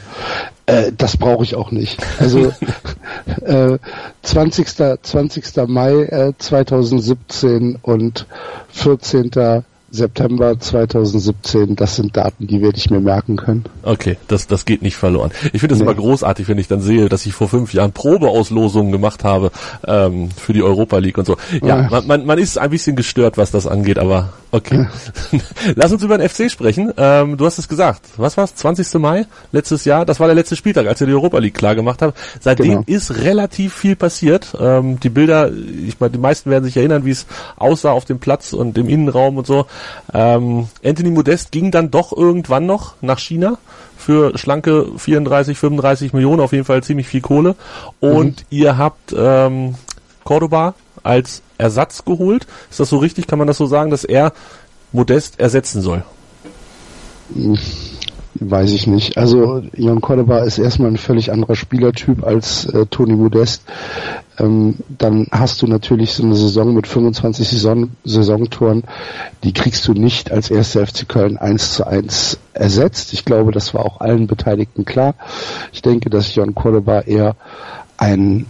[SPEAKER 5] äh, das brauche ich auch nicht. Also <laughs> äh, 20. 20. Mai äh, 2017 und 14. September 2017, das sind Daten, die werde ich mir merken können.
[SPEAKER 2] Okay, das, das geht nicht verloren. Ich finde es nee. immer großartig, wenn ich dann sehe, dass ich vor fünf Jahren Probeauslosungen gemacht habe ähm, für die Europa League und so. Ja, ja. Man, man, man ist ein bisschen gestört, was das angeht, aber okay. <laughs> Lass uns über den FC sprechen. Ähm, du hast es gesagt. Was war's? 20. Mai letztes Jahr? Das war der letzte Spieltag, als ihr die Europa League klar gemacht habt. Seitdem genau. ist relativ viel passiert. Ähm, die Bilder, ich meine, die meisten werden sich erinnern, wie es aussah auf dem Platz und im Innenraum und so. Ähm, Anthony Modest ging dann doch irgendwann noch nach China für schlanke 34, 35 Millionen, auf jeden Fall ziemlich viel Kohle. Und mhm. ihr habt ähm, Cordoba als Ersatz geholt. Ist das so richtig? Kann man das so sagen, dass er Modest ersetzen soll?
[SPEAKER 5] Weiß ich nicht. Also Jan Cordoba ist erstmal ein völlig anderer Spielertyp als äh, Toni Modest. Ähm, dann hast du natürlich so eine Saison mit 25 Saison Saisontoren, die kriegst du nicht als erster FC Köln eins zu eins ersetzt. Ich glaube, das war auch allen Beteiligten klar. Ich denke, dass Jan Cordoba eher ein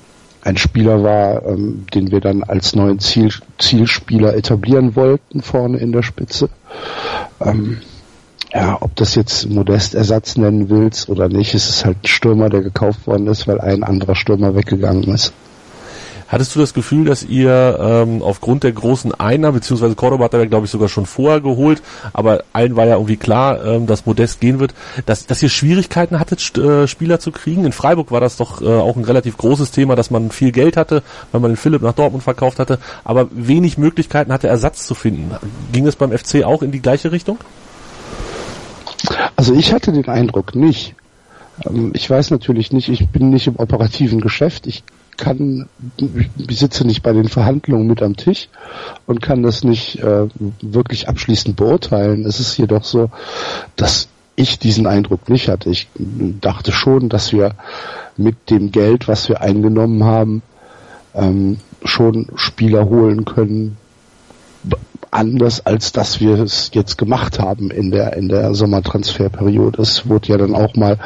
[SPEAKER 5] ein Spieler war, ähm, den wir dann als neuen Ziel, Zielspieler etablieren wollten vorne in der Spitze. Ähm, ja, ob das jetzt Modest Ersatz nennen willst oder nicht, ist es halt ein Stürmer, der gekauft worden ist, weil ein anderer Stürmer weggegangen ist.
[SPEAKER 2] Hattest du das Gefühl, dass ihr ähm, aufgrund der großen Einnahmen, beziehungsweise Cordoba hat er, glaube ich, sogar schon vorher geholt, aber allen war ja irgendwie klar, ähm, dass Modest gehen wird, dass, dass ihr Schwierigkeiten hattet, äh, Spieler zu kriegen? In Freiburg war das doch äh, auch ein relativ großes Thema, dass man viel Geld hatte, weil man den Philipp nach Dortmund verkauft hatte, aber wenig Möglichkeiten hatte, Ersatz zu finden. Ging es beim FC auch in die gleiche Richtung?
[SPEAKER 5] Also ich hatte den Eindruck nicht. Ähm, ich weiß natürlich nicht, ich bin nicht im operativen Geschäft. Ich kann, ich sitze nicht bei den Verhandlungen mit am Tisch und kann das nicht äh, wirklich abschließend beurteilen. Es ist jedoch so, dass ich diesen Eindruck nicht hatte. Ich dachte schon, dass wir mit dem Geld, was wir eingenommen haben, ähm, schon Spieler holen können, anders als dass wir es jetzt gemacht haben in der in der Sommertransferperiode. Es wurde ja dann auch mal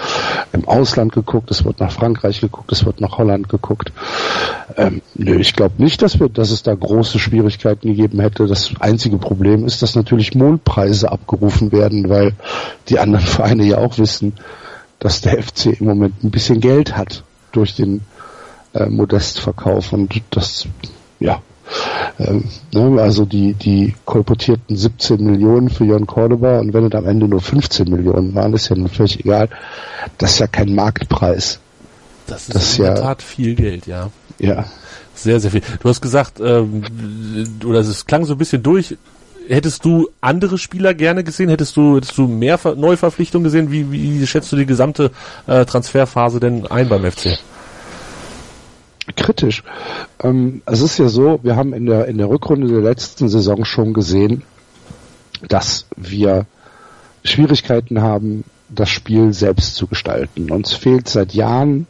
[SPEAKER 5] im Ausland geguckt, es wird nach Frankreich geguckt, es wird nach Holland geguckt. Ähm, nö, ich glaube nicht, dass wir, dass es da große Schwierigkeiten gegeben hätte. Das einzige Problem ist, dass natürlich Mondpreise abgerufen werden, weil die anderen <laughs> Vereine ja auch wissen, dass der FC im Moment ein bisschen Geld hat durch den äh, Modestverkauf und das ja ähm, ne, also die, die kolportierten 17 Millionen für Jon Cordoba und wenn es am Ende nur 15 Millionen waren, ist ja nun völlig egal. Das ist ja kein Marktpreis.
[SPEAKER 2] Das ist, das in der ja, Tat viel Geld, ja.
[SPEAKER 5] Ja.
[SPEAKER 2] Sehr, sehr viel. Du hast gesagt, ähm, oder es klang so ein bisschen durch, hättest du andere Spieler gerne gesehen? Hättest du, hättest du mehr Neuverpflichtungen gesehen? Wie, wie schätzt du die gesamte äh, Transferphase denn ein beim FC?
[SPEAKER 5] Kritisch. Ähm, es ist ja so, wir haben in der, in der Rückrunde der letzten Saison schon gesehen, dass wir Schwierigkeiten haben, das Spiel selbst zu gestalten. Uns fehlt seit Jahren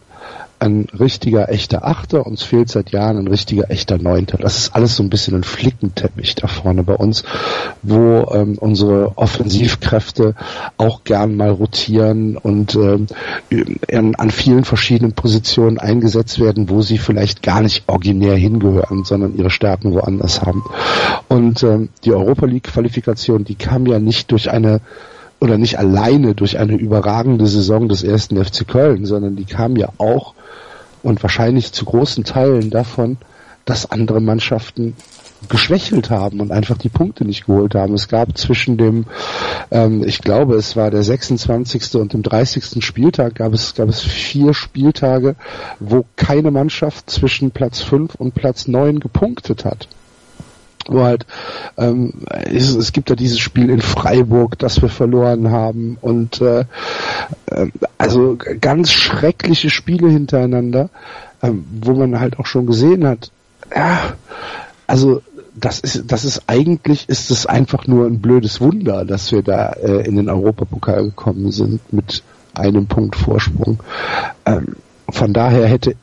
[SPEAKER 5] ein richtiger echter Achter, uns fehlt seit Jahren ein richtiger echter Neunter. Das ist alles so ein bisschen ein Flickenteppich da vorne bei uns, wo ähm, unsere Offensivkräfte auch gern mal rotieren und ähm, an vielen verschiedenen Positionen eingesetzt werden, wo sie vielleicht gar nicht originär hingehören, sondern ihre Stärken woanders haben. Und ähm, die Europa League Qualifikation, die kam ja nicht durch eine oder nicht alleine durch eine überragende Saison des ersten FC Köln, sondern die kam ja auch und wahrscheinlich zu großen Teilen davon, dass andere Mannschaften geschwächelt haben und einfach die Punkte nicht geholt haben. Es gab zwischen dem, ähm, ich glaube, es war der 26. und dem 30. Spieltag, gab es, gab es vier Spieltage, wo keine Mannschaft zwischen Platz 5 und Platz 9 gepunktet hat wo halt ähm, es, es gibt ja dieses Spiel in Freiburg, das wir verloren haben und äh, äh, also ganz schreckliche Spiele hintereinander, äh, wo man halt auch schon gesehen hat, ja, also das ist, das ist eigentlich ist es einfach nur ein blödes Wunder, dass wir da äh, in den Europapokal gekommen sind mit einem Punkt Vorsprung. Ähm, von daher hätte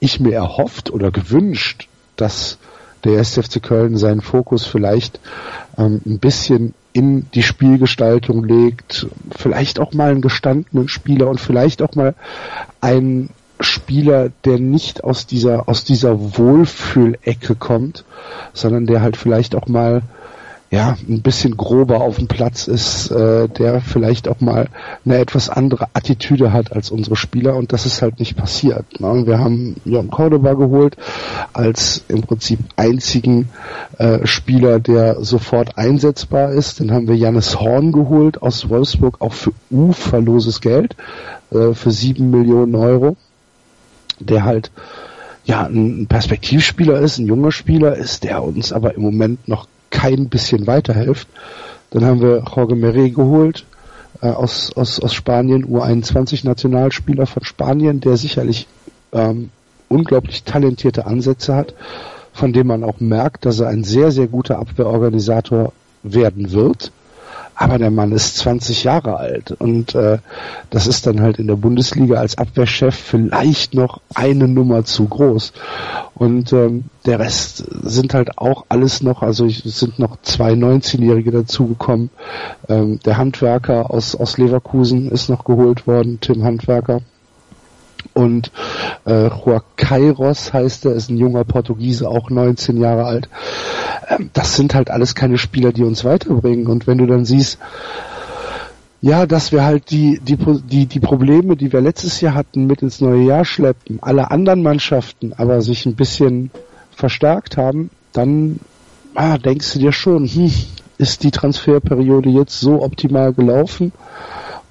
[SPEAKER 5] ich mir erhofft oder gewünscht, dass der SFC Köln seinen Fokus vielleicht ähm, ein bisschen in die Spielgestaltung legt, vielleicht auch mal einen gestandenen Spieler und vielleicht auch mal einen Spieler, der nicht aus dieser aus dieser Wohlfühlecke kommt, sondern der halt vielleicht auch mal ja, ein bisschen grober auf dem Platz ist, äh, der vielleicht auch mal eine etwas andere Attitüde hat als unsere Spieler und das ist halt nicht passiert. Ne? Wir haben Jon Cordoba geholt als im Prinzip einzigen äh, Spieler, der sofort einsetzbar ist. Dann haben wir Jannis Horn geholt aus Wolfsburg, auch für uferloses Geld, äh, für sieben Millionen Euro, der halt ja, ein Perspektivspieler ist, ein junger Spieler ist, der uns aber im Moment noch kein bisschen weiterhilft. Dann haben wir Jorge Meret geholt äh, aus, aus, aus Spanien, U21-Nationalspieler von Spanien, der sicherlich ähm, unglaublich talentierte Ansätze hat, von dem man auch merkt, dass er ein sehr, sehr guter Abwehrorganisator werden wird aber der Mann ist 20 Jahre alt und äh, das ist dann halt in der Bundesliga als Abwehrchef vielleicht noch eine Nummer zu groß. Und ähm, der Rest sind halt auch alles noch, also es sind noch zwei 19-Jährige dazugekommen. Ähm, der Handwerker aus, aus Leverkusen ist noch geholt worden, Tim Handwerker. Und äh, Juan Kairos heißt er, ist ein junger Portugiese, auch 19 Jahre alt. Ähm, das sind halt alles keine Spieler, die uns weiterbringen. Und wenn du dann siehst, Ja, dass wir halt die, die, die, die Probleme, die wir letztes Jahr hatten, mit ins neue Jahr schleppen, alle anderen Mannschaften aber sich ein bisschen verstärkt haben, dann ah, denkst du dir schon, hm, ist die Transferperiode jetzt so optimal gelaufen?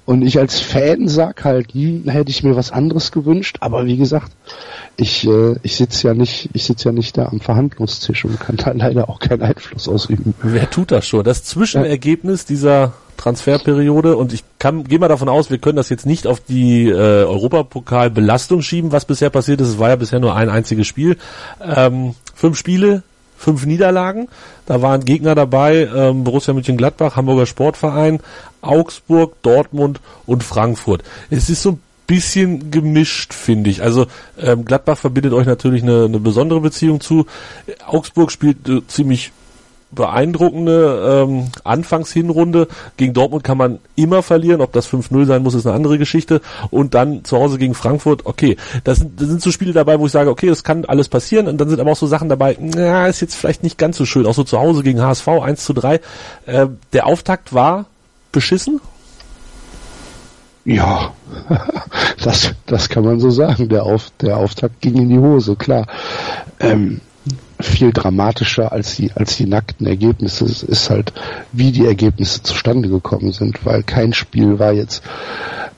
[SPEAKER 5] Und ich als Fan sag halt, hm, hätte ich mir was anderes gewünscht, aber wie gesagt, ich, äh, ich sitze ja nicht, ich sitze ja nicht da am Verhandlungstisch und kann da <laughs> leider auch keinen Einfluss ausüben.
[SPEAKER 2] Wer tut das schon? Das Zwischenergebnis dieser Transferperiode und ich kann gehe mal davon aus, wir können das jetzt nicht auf die äh, Europapokal-Belastung schieben, was bisher passiert ist. Es war ja bisher nur ein einziges Spiel. Ähm, fünf Spiele, fünf Niederlagen. Da waren Gegner dabei, ähm, Borussia Mönchengladbach, Hamburger Sportverein, Augsburg, Dortmund und Frankfurt. Es ist so ein bisschen gemischt, finde ich. Also ähm, Gladbach verbindet euch natürlich eine, eine besondere Beziehung zu. Augsburg spielt äh, ziemlich beeindruckende ähm, Anfangshinrunde. Gegen Dortmund kann man immer verlieren. Ob das 5-0 sein muss, ist eine andere Geschichte. Und dann zu Hause gegen Frankfurt, okay. Das sind, das sind so Spiele dabei, wo ich sage, okay, das kann alles passieren. Und dann sind aber auch so Sachen dabei, na, ist jetzt vielleicht nicht ganz so schön. Auch so zu Hause gegen HSV 1 zu 3. Äh, der Auftakt war beschissen.
[SPEAKER 5] Ja, <laughs> das, das kann man so sagen. Der, Auf, der Auftakt ging in die Hose, klar. Ähm, viel dramatischer als die, als die nackten Ergebnisse es ist halt, wie die Ergebnisse zustande gekommen sind, weil kein Spiel war jetzt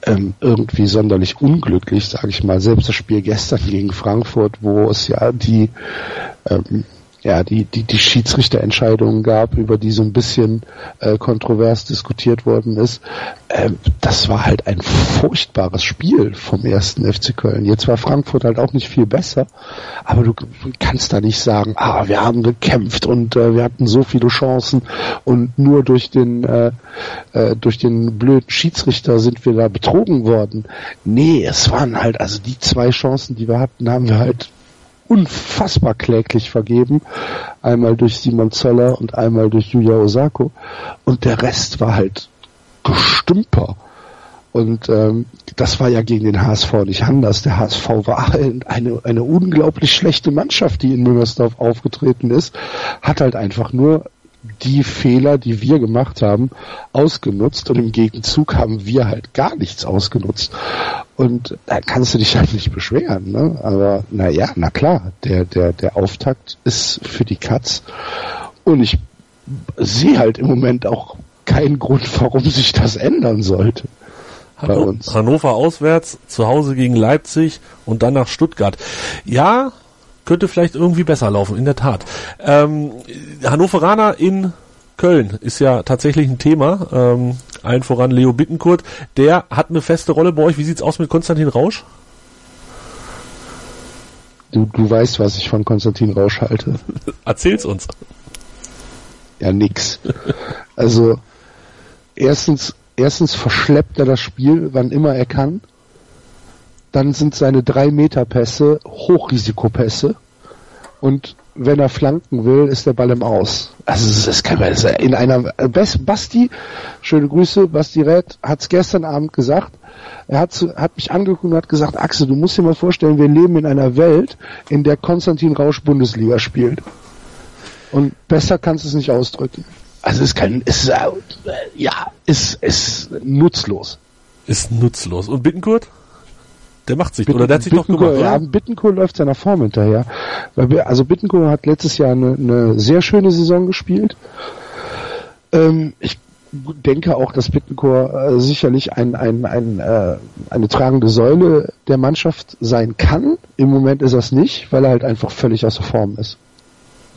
[SPEAKER 5] ähm, irgendwie sonderlich unglücklich, sage ich mal. Selbst das Spiel gestern gegen Frankfurt, wo es ja die ähm, ja, die, die, die Schiedsrichterentscheidungen gab, über die so ein bisschen äh, kontrovers diskutiert worden ist. Äh, das war halt ein furchtbares Spiel vom ersten FC Köln. Jetzt war Frankfurt halt auch nicht viel besser, aber du kannst da nicht sagen, ah, wir haben gekämpft und äh, wir hatten so viele Chancen und nur durch den äh, äh, durch den blöden Schiedsrichter sind wir da betrogen worden. Nee, es waren halt, also die zwei Chancen, die wir hatten, haben wir halt unfassbar kläglich vergeben. Einmal durch Simon Zoller und einmal durch Yuya Osako. Und der Rest war halt Gestümper. Und ähm, das war ja gegen den HSV nicht anders. Der HSV war eine, eine unglaublich schlechte Mannschaft, die in Müngersdorf aufgetreten ist, hat halt einfach nur die Fehler, die wir gemacht haben, ausgenutzt und im Gegenzug haben wir halt gar nichts ausgenutzt. Und da kannst du dich halt nicht beschweren, ne? Aber naja, na klar, der, der, der Auftakt ist für die Katz. Und ich sehe halt im Moment auch keinen Grund, warum sich das ändern sollte.
[SPEAKER 2] Bei uns. Hannover auswärts, zu Hause gegen Leipzig und dann nach Stuttgart. Ja, könnte vielleicht irgendwie besser laufen, in der Tat. Ähm, Hannoveraner in Köln ist ja tatsächlich ein Thema. Ähm, allen voran Leo Bittenkurt. Der hat eine feste Rolle bei euch. Wie sieht's aus mit Konstantin Rausch?
[SPEAKER 5] Du, du weißt, was ich von Konstantin Rausch halte. <laughs>
[SPEAKER 2] Erzähl's uns.
[SPEAKER 5] Ja, nix. Also, erstens, erstens verschleppt er das Spiel, wann immer er kann dann sind seine drei Meter Pässe Hochrisikopässe und wenn er flanken will, ist der Ball im Aus. Also das kann man in einer Basti, schöne Grüße, Basti Red hat es gestern Abend gesagt. Er hat, hat mich angeguckt und hat gesagt, Axel, du musst dir mal vorstellen, wir leben in einer Welt, in der Konstantin Rausch Bundesliga spielt. Und besser kannst du es nicht ausdrücken. Also es kann, es äh, ja, ist, ist nutzlos.
[SPEAKER 2] Ist nutzlos. Und Bittenkurt? Der macht sich, Bitten, oder der hat sich doch gemacht,
[SPEAKER 5] Ja, Bittencourt läuft seiner Form hinterher. Also Bittencourt hat letztes Jahr eine, eine sehr schöne Saison gespielt. Ähm, ich denke auch, dass Bittencourt äh, sicherlich ein, ein, ein, äh, eine tragende Säule der Mannschaft sein kann. Im Moment ist es nicht, weil er halt einfach völlig außer Form ist.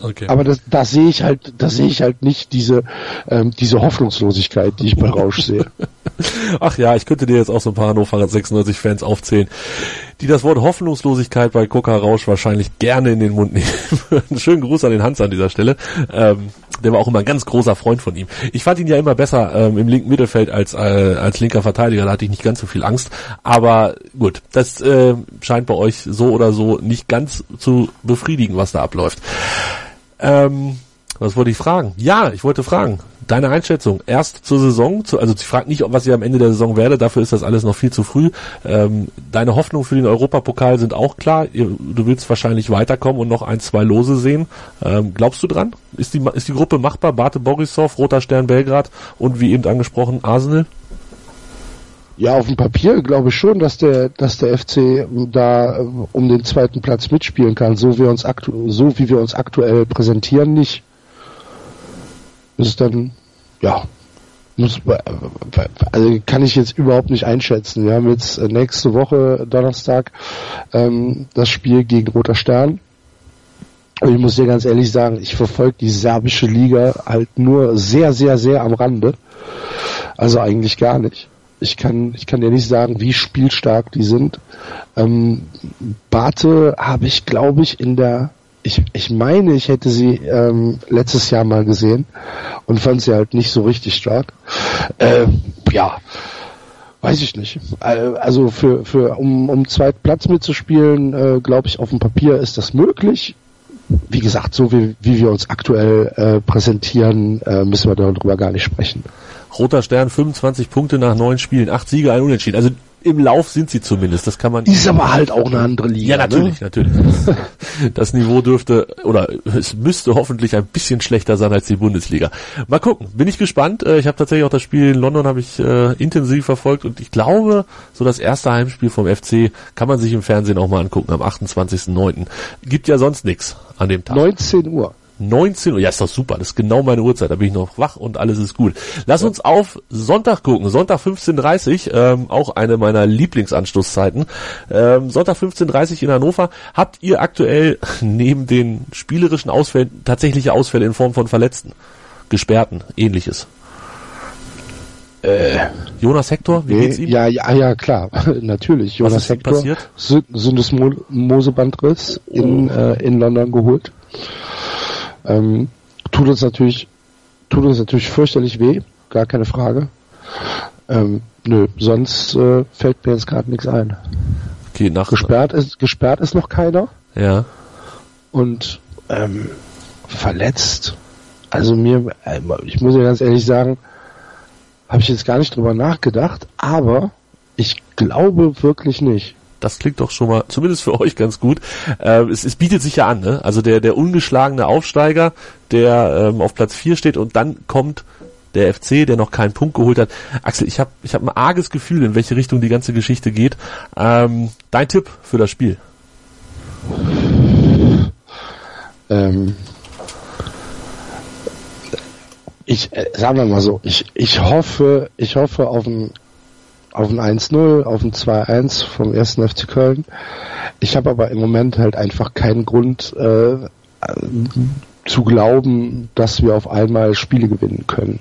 [SPEAKER 5] Okay. Aber das, das sehe ich halt, das sehe ich halt nicht diese ähm, diese Hoffnungslosigkeit, die ich bei Rausch sehe. <laughs>
[SPEAKER 2] Ach ja, ich könnte dir jetzt auch so ein paar Hannover 96 Fans aufzählen, die das Wort Hoffnungslosigkeit bei Coca Rausch wahrscheinlich gerne in den Mund nehmen. <laughs> Schönen Gruß an den Hans an dieser Stelle. Ähm, der war auch immer ein ganz großer Freund von ihm. Ich fand ihn ja immer besser ähm, im linken Mittelfeld als äh, als linker Verteidiger, da hatte ich nicht ganz so viel Angst. Aber gut, das äh, scheint bei euch so oder so nicht ganz zu befriedigen, was da abläuft. Ähm, was wollte ich fragen? Ja, ich wollte fragen. Deine Einschätzung erst zur Saison, zu, also sie fragt nicht, was ihr am Ende der Saison werde, dafür ist das alles noch viel zu früh. Ähm, deine Hoffnungen für den Europapokal sind auch klar. Du willst wahrscheinlich weiterkommen und noch ein, zwei Lose sehen. Ähm, glaubst du dran? Ist die, ist die Gruppe machbar? Bate Borisov, Roter Stern Belgrad und wie eben angesprochen Arsenal?
[SPEAKER 5] Ja, auf dem Papier glaube ich schon, dass der, dass der FC da äh, um den zweiten Platz mitspielen kann, so wie wir uns aktu so wie wir uns aktuell präsentieren, nicht. Das ist dann, ja, muss, also kann ich jetzt überhaupt nicht einschätzen. Wir haben jetzt äh, nächste Woche Donnerstag ähm, das Spiel gegen Roter Stern. Und ich muss dir ganz ehrlich sagen, ich verfolge die serbische Liga halt nur sehr, sehr, sehr am Rande. Also eigentlich gar nicht. Ich kann, ich kann dir nicht sagen, wie spielstark die sind. Ähm, Bate habe ich, glaube ich, in der, ich, ich meine, ich hätte sie ähm, letztes Jahr mal gesehen und fand sie halt nicht so richtig stark. Äh, ja, weiß ich nicht. Äh, also für, für um, um zweiten Platz mitzuspielen, äh, glaube ich, auf dem Papier ist das möglich wie gesagt, so wie, wie wir uns aktuell äh, präsentieren, äh, müssen wir darüber gar nicht sprechen.
[SPEAKER 2] Roter Stern, 25 Punkte nach neun Spielen, acht Siege, ein Unentschieden. Also im Lauf sind sie zumindest, das kann man.
[SPEAKER 5] Ist aber halt auch eine andere Liga.
[SPEAKER 2] Ja, natürlich, ne? natürlich. <laughs> Das Niveau dürfte oder es müsste hoffentlich ein bisschen schlechter sein als die Bundesliga. Mal gucken, bin ich gespannt. Äh, ich habe tatsächlich auch das Spiel in London habe ich äh, intensiv verfolgt und ich glaube, so das erste Heimspiel vom FC kann man sich im Fernsehen auch mal angucken am 28.09. Gibt ja sonst nichts an dem Tag.
[SPEAKER 5] 19 Uhr.
[SPEAKER 2] 19 Uhr, ja ist doch super, das ist genau meine Uhrzeit, da bin ich noch wach und alles ist gut. Lass uns auf Sonntag gucken, Sonntag 15.30 ähm, auch eine meiner Lieblingsanstoßzeiten. Ähm, Sonntag 15.30 in Hannover. Habt ihr aktuell <laughs> neben den spielerischen Ausfällen tatsächliche Ausfälle in Form von Verletzten, Gesperrten, ähnliches? Äh, Jonas Hector,
[SPEAKER 5] wie nee, geht's ihm? Ja, ja, ja, klar, <laughs> natürlich. Jonas Was ist Hector, passiert? Syndesmosebandriss in, oh. äh, in London geholt. Ähm, tut uns natürlich, tut uns natürlich fürchterlich weh, gar keine Frage. Ähm, nö, sonst äh, fällt mir jetzt gerade nichts ein.
[SPEAKER 2] Okay, nach
[SPEAKER 5] gesperrt ist gesperrt ist noch keiner.
[SPEAKER 2] Ja.
[SPEAKER 5] Und ähm, verletzt. Also mir, äh, ich muss ja ganz ehrlich sagen, habe ich jetzt gar nicht drüber nachgedacht, aber ich glaube wirklich nicht.
[SPEAKER 2] Das klingt doch schon mal, zumindest für <laughs> euch ganz gut. Äh, es, es bietet sich ja an, ne? Also der, der ungeschlagene Aufsteiger, der ähm, auf Platz 4 steht und dann kommt der FC, der noch keinen Punkt geholt hat. Axel, ich habe ich hab ein arges Gefühl, in welche Richtung die ganze Geschichte geht. Ähm, dein Tipp für das Spiel?
[SPEAKER 5] Ähm, ich äh, sagen wir mal so, ich, ich hoffe, ich hoffe auf ein auf ein 1-0, auf ein 2-1 vom ersten FC Köln. Ich habe aber im Moment halt einfach keinen Grund äh, zu glauben, dass wir auf einmal Spiele gewinnen können.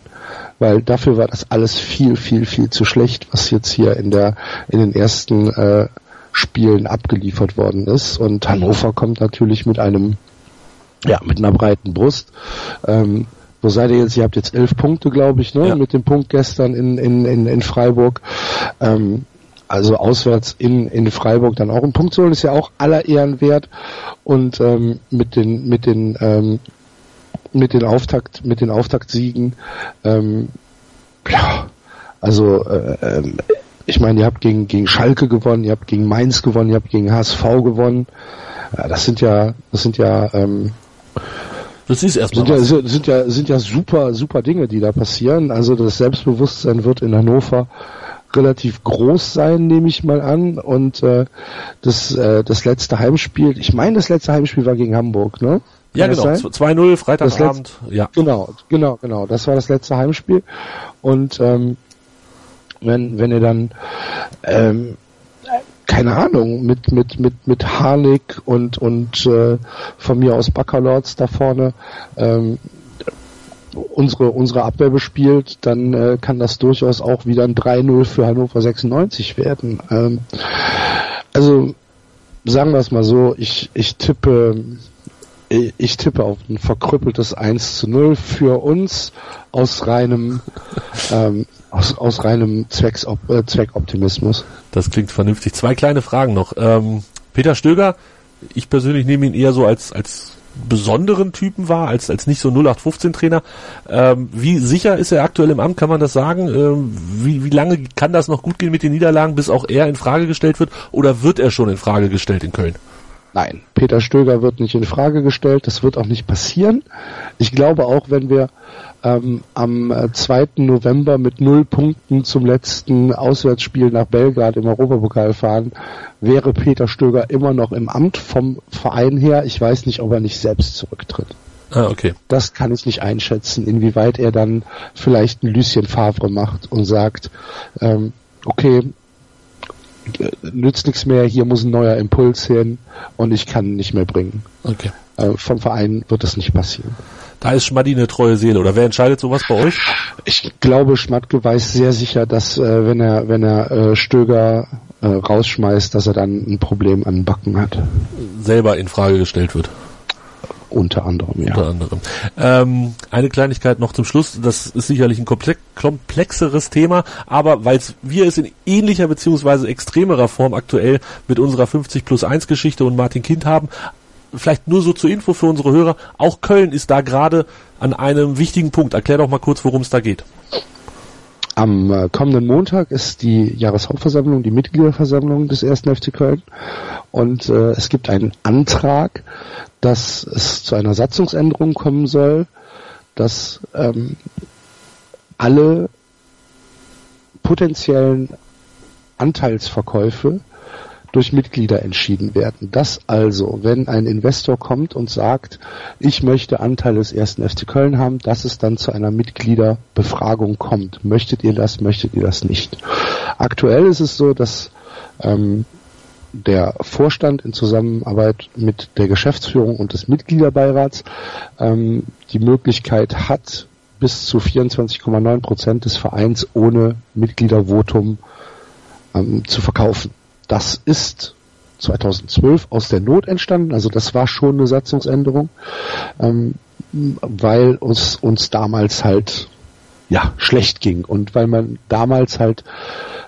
[SPEAKER 5] Weil dafür war das alles viel, viel, viel zu schlecht, was jetzt hier in der in den ersten äh, Spielen abgeliefert worden ist. Und Hannover kommt natürlich mit einem, ja, mit einer breiten Brust. Ähm, wo seid ihr jetzt? Ihr habt jetzt elf Punkte, glaube ich, ne? Ja. Mit dem Punkt gestern in, in, in, in Freiburg. Ähm, also auswärts in, in Freiburg dann auch ein Punkt zu holen, ist ja auch aller Ehren wert. Und ähm, mit den, mit den, ähm, mit den Auftakt, mit den Auftaktsiegen, ähm, ja, also äh, äh, ich meine, ihr habt gegen, gegen Schalke gewonnen, ihr habt gegen Mainz gewonnen, ihr habt gegen HSV gewonnen. Ja, das sind ja, das sind ja ähm,
[SPEAKER 2] das ist erstmal
[SPEAKER 5] sind ja, sind ja sind ja super super Dinge, die da passieren. Also das Selbstbewusstsein wird in Hannover relativ groß sein, nehme ich mal an. Und äh, das äh, das letzte Heimspiel, ich meine das letzte Heimspiel war gegen Hamburg, ne?
[SPEAKER 2] Kann ja, genau. 2-0, Freitagabend.
[SPEAKER 5] Ja. Genau, genau, genau. Das war das letzte Heimspiel. Und ähm, wenn, wenn ihr dann ähm, keine Ahnung, mit, mit, mit, mit Harnik und, und äh, von mir aus Baccalords da vorne ähm, unsere, unsere Abwehr bespielt, dann äh, kann das durchaus auch wieder ein 3-0 für Hannover 96 werden. Ähm, also sagen wir es mal so, ich, ich tippe ich tippe auf ein verkrüppeltes 1 zu 0 für uns aus reinem ähm, aus, aus reinem Zwecks, äh, Zweckoptimismus.
[SPEAKER 2] Das klingt vernünftig. Zwei kleine Fragen noch. Ähm, Peter Stöger, ich persönlich nehme ihn eher so als, als besonderen Typen wahr, als, als nicht so 0815-Trainer. Ähm, wie sicher ist er aktuell im Amt, kann man das sagen? Ähm, wie, wie lange kann das noch gut gehen mit den Niederlagen, bis auch er in Frage gestellt wird? Oder wird er schon in Frage gestellt in Köln?
[SPEAKER 5] Nein, Peter Stöger wird nicht in Frage gestellt, das wird auch nicht passieren. Ich glaube auch, wenn wir ähm, am 2. Äh, November mit null Punkten zum letzten Auswärtsspiel nach Belgrad im Europapokal fahren, wäre Peter Stöger immer noch im Amt vom Verein her. Ich weiß nicht, ob er nicht selbst zurücktritt.
[SPEAKER 2] Ah, okay.
[SPEAKER 5] Das kann ich nicht einschätzen, inwieweit er dann vielleicht ein Lucien Favre macht und sagt, ähm, okay, nützt nichts mehr, hier muss ein neuer Impuls hin und ich kann nicht mehr bringen.
[SPEAKER 2] Okay.
[SPEAKER 5] Äh, vom Verein wird das nicht passieren.
[SPEAKER 2] Da ist Schmaddi eine treue Seele. Oder wer entscheidet sowas bei euch?
[SPEAKER 5] Ich glaube, Schmatke weiß sehr sicher, dass äh, wenn er wenn er äh, Stöger äh, rausschmeißt, dass er dann ein Problem an Backen hat.
[SPEAKER 2] Selber in Frage gestellt wird.
[SPEAKER 5] Unter anderem, ja.
[SPEAKER 2] Unter anderem. Ähm, eine Kleinigkeit noch zum Schluss, das ist sicherlich ein komplexeres Thema, aber weil wir es in ähnlicher beziehungsweise extremerer Form aktuell mit unserer 50 plus 1 Geschichte und Martin Kind haben, vielleicht nur so zur Info für unsere Hörer, auch Köln ist da gerade an einem wichtigen Punkt. Erklär doch mal kurz, worum es da geht.
[SPEAKER 5] Am äh, kommenden Montag ist die Jahreshauptversammlung, die Mitgliederversammlung des 1. FC Köln. Und äh, es gibt einen Antrag, dass es zu einer Satzungsänderung kommen soll, dass ähm, alle potenziellen Anteilsverkäufe durch Mitglieder entschieden werden. Dass also, wenn ein Investor kommt und sagt, ich möchte Anteile des ersten FC Köln haben, dass es dann zu einer Mitgliederbefragung kommt. Möchtet ihr das, möchtet ihr das nicht? Aktuell ist es so, dass ähm, der Vorstand in Zusammenarbeit mit der Geschäftsführung und des Mitgliederbeirats ähm, die Möglichkeit hat, bis zu 24,9 Prozent des Vereins ohne Mitgliedervotum ähm, zu verkaufen. Das ist 2012 aus der Not entstanden, also das war schon eine Satzungsänderung, ähm, weil uns, uns damals halt ja schlecht ging und weil man damals halt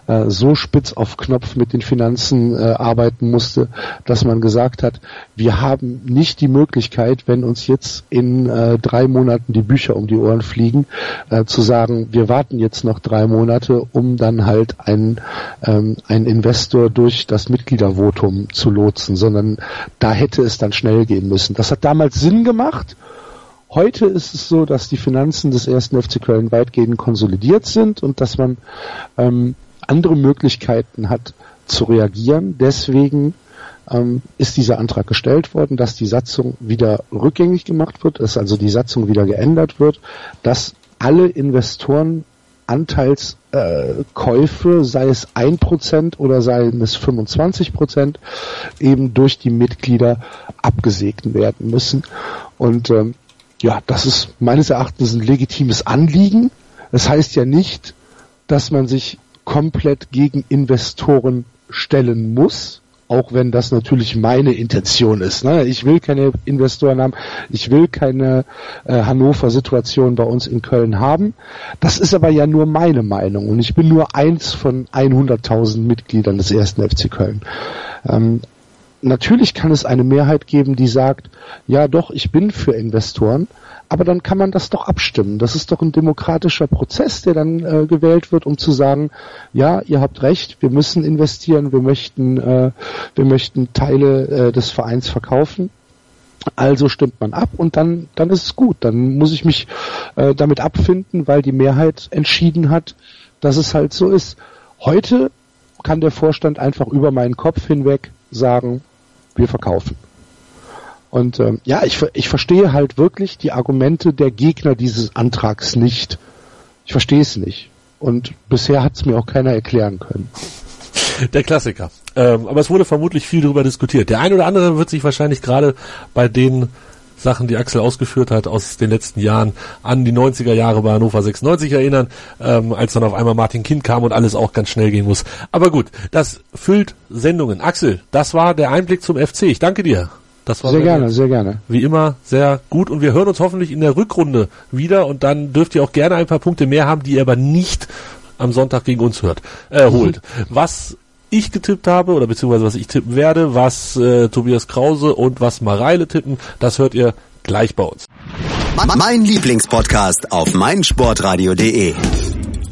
[SPEAKER 5] äh, so spitz auf Knopf mit den Finanzen äh, arbeiten musste, dass man gesagt hat, wir haben nicht die Möglichkeit, wenn uns jetzt in äh, drei Monaten die Bücher um die Ohren fliegen, äh, zu sagen, wir warten jetzt noch drei Monate, um dann halt einen, ähm, einen Investor durch das Mitgliedervotum zu lotsen, sondern da hätte es dann schnell gehen müssen. Das hat damals Sinn gemacht. Heute ist es so, dass die Finanzen des ersten FC Köln weitgehend konsolidiert sind und dass man ähm, andere Möglichkeiten hat zu reagieren. Deswegen ähm, ist dieser Antrag gestellt worden, dass die Satzung wieder rückgängig gemacht wird, dass also die Satzung wieder geändert wird, dass alle Investoren Anteilskäufe, äh, sei es ein Prozent oder sei es 25 Prozent, eben durch die Mitglieder abgesegnet werden müssen. Und ähm, ja, das ist meines Erachtens ein legitimes Anliegen. Das heißt ja nicht, dass man sich komplett gegen Investoren stellen muss, auch wenn das natürlich meine Intention ist. Ne? Ich will keine Investoren haben, ich will keine äh, Hannover-Situation bei uns in Köln haben. Das ist aber ja nur meine Meinung und ich bin nur eins von 100.000 Mitgliedern des ersten FC Köln. Ähm, natürlich kann es eine Mehrheit geben, die sagt, ja doch, ich bin für Investoren, aber dann kann man das doch abstimmen. Das ist doch ein demokratischer Prozess, der dann äh, gewählt wird, um zu sagen, ja, ihr habt recht, wir müssen investieren, wir möchten, äh, wir möchten Teile äh, des Vereins verkaufen. Also stimmt man ab und dann, dann ist es gut. Dann muss ich mich äh, damit abfinden, weil die Mehrheit entschieden hat, dass es halt so ist. Heute kann der Vorstand einfach über meinen Kopf hinweg sagen, wir verkaufen. Und ähm, ja, ich, ich verstehe halt wirklich die Argumente der Gegner dieses Antrags nicht. Ich verstehe es nicht. Und bisher hat es mir auch keiner erklären können.
[SPEAKER 2] Der Klassiker. Ähm, aber es wurde vermutlich viel darüber diskutiert. Der ein oder andere wird sich wahrscheinlich gerade bei den Sachen, die Axel ausgeführt hat aus den letzten Jahren, an die 90er Jahre bei Hannover 96 erinnern, ähm, als dann auf einmal Martin Kind kam und alles auch ganz schnell gehen muss. Aber gut, das füllt Sendungen. Axel, das war der Einblick zum FC. Ich danke dir.
[SPEAKER 5] Das war sehr gerne, sehr gerne.
[SPEAKER 2] Wie immer sehr gut und wir hören uns hoffentlich in der Rückrunde wieder und dann dürft ihr auch gerne ein paar Punkte mehr haben, die ihr aber nicht am Sonntag gegen uns hört, äh, holt. <laughs> Was ich getippt habe oder beziehungsweise was ich tippen werde, was äh, Tobias Krause und was Mareile tippen, das hört ihr gleich bei uns.
[SPEAKER 1] Mein Lieblingspodcast auf meinsportradio.de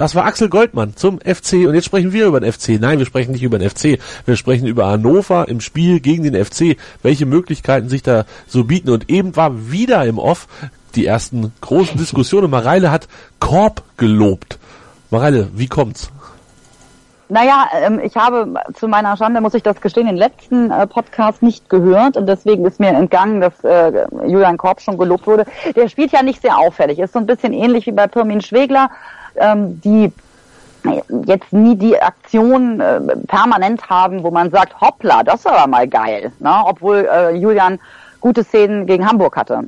[SPEAKER 2] Das war Axel Goldmann zum FC und jetzt sprechen wir über den FC. Nein, wir sprechen nicht über den FC. Wir sprechen über Hannover im Spiel gegen den FC, welche Möglichkeiten sich da so bieten. Und eben war wieder im Off die ersten großen Diskussionen. Mareile hat Korb gelobt. Mareile, wie kommt's?
[SPEAKER 3] Naja, ähm, ich habe zu meiner Schande, muss ich das gestehen, den letzten äh, Podcast nicht gehört und deswegen ist mir entgangen, dass äh, Julian Korb schon gelobt wurde. Der spielt ja nicht sehr auffällig, ist so ein bisschen ähnlich wie bei Pirmin Schwegler ähm, die jetzt nie die Aktion äh, permanent haben, wo man sagt, hoppla, das war mal geil. Ne? Obwohl äh, Julian gute Szenen gegen Hamburg hatte.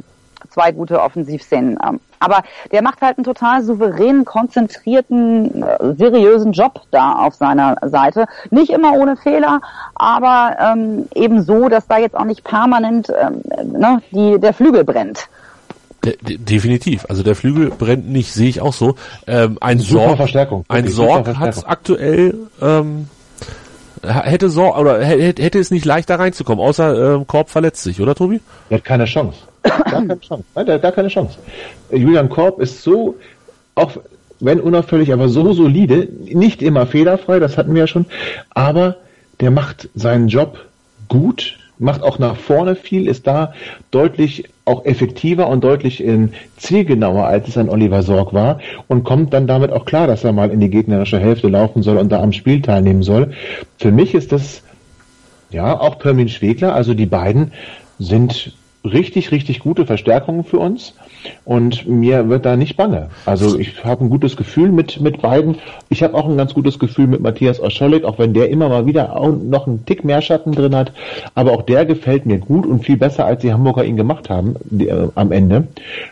[SPEAKER 3] Zwei gute Offensivszenen. Ähm. Aber der macht halt einen total souveränen, konzentrierten, äh, seriösen Job da auf seiner Seite. Nicht immer ohne Fehler, aber ähm, eben so, dass da jetzt auch nicht permanent ähm, ne, die, der Flügel brennt.
[SPEAKER 2] De definitiv. Also der Flügel brennt nicht, sehe ich auch so. Ähm, ein
[SPEAKER 4] Super
[SPEAKER 2] Sorg,
[SPEAKER 4] Verstärkung.
[SPEAKER 2] ein
[SPEAKER 4] Wirklich,
[SPEAKER 2] Sorg hat aktuell ähm, hätte Sorg oder hätte, hätte es nicht leichter reinzukommen, außer ähm, Korb verletzt sich, oder Tobi?
[SPEAKER 4] Der hat keine Chance. Gar keine <coughs> Chance. Nein, der hat gar keine Chance. Julian Korb ist so, auch wenn unauffällig, aber so solide, nicht immer fehlerfrei, das hatten wir ja schon, aber der macht seinen Job gut, macht auch nach vorne viel, ist da deutlich auch effektiver und deutlich in zielgenauer, als es an Oliver Sorg war. Und kommt dann damit auch klar, dass er mal in die gegnerische Hälfte laufen soll und da am Spiel teilnehmen soll. Für mich ist das ja, auch Permin Schwegler, also die beiden sind richtig, richtig gute Verstärkungen für uns und mir wird da nicht bange. Also ich habe ein gutes Gefühl mit, mit beiden. Ich habe auch ein ganz gutes Gefühl mit Matthias Oscholik, auch wenn der immer mal wieder auch noch einen Tick mehr Schatten drin hat. Aber auch der gefällt mir gut und viel besser, als die Hamburger ihn gemacht haben die, äh, am Ende.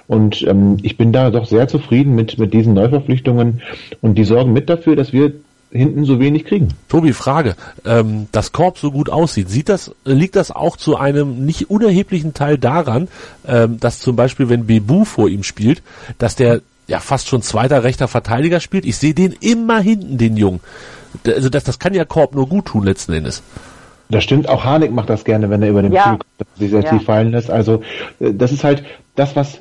[SPEAKER 4] Und ähm, ich bin da doch sehr zufrieden mit, mit diesen Neuverpflichtungen und die sorgen mit dafür, dass wir hinten so wenig kriegen.
[SPEAKER 2] Tobi, Frage. Ähm, das Korb so gut aussieht, sieht das, liegt das auch zu einem nicht unerheblichen Teil daran, ähm, dass zum Beispiel, wenn Bebu vor ihm spielt, dass der ja fast schon zweiter rechter Verteidiger spielt? Ich sehe den immer hinten, den Jungen. Also das, das kann ja Korb nur gut tun letzten Endes.
[SPEAKER 4] Das stimmt, auch Harnik macht das gerne, wenn er über den
[SPEAKER 3] Ja.
[SPEAKER 4] Flügel kommt, dass er sich sehr
[SPEAKER 3] Ja.
[SPEAKER 4] tief fallen lässt. Also äh, das ist halt das, was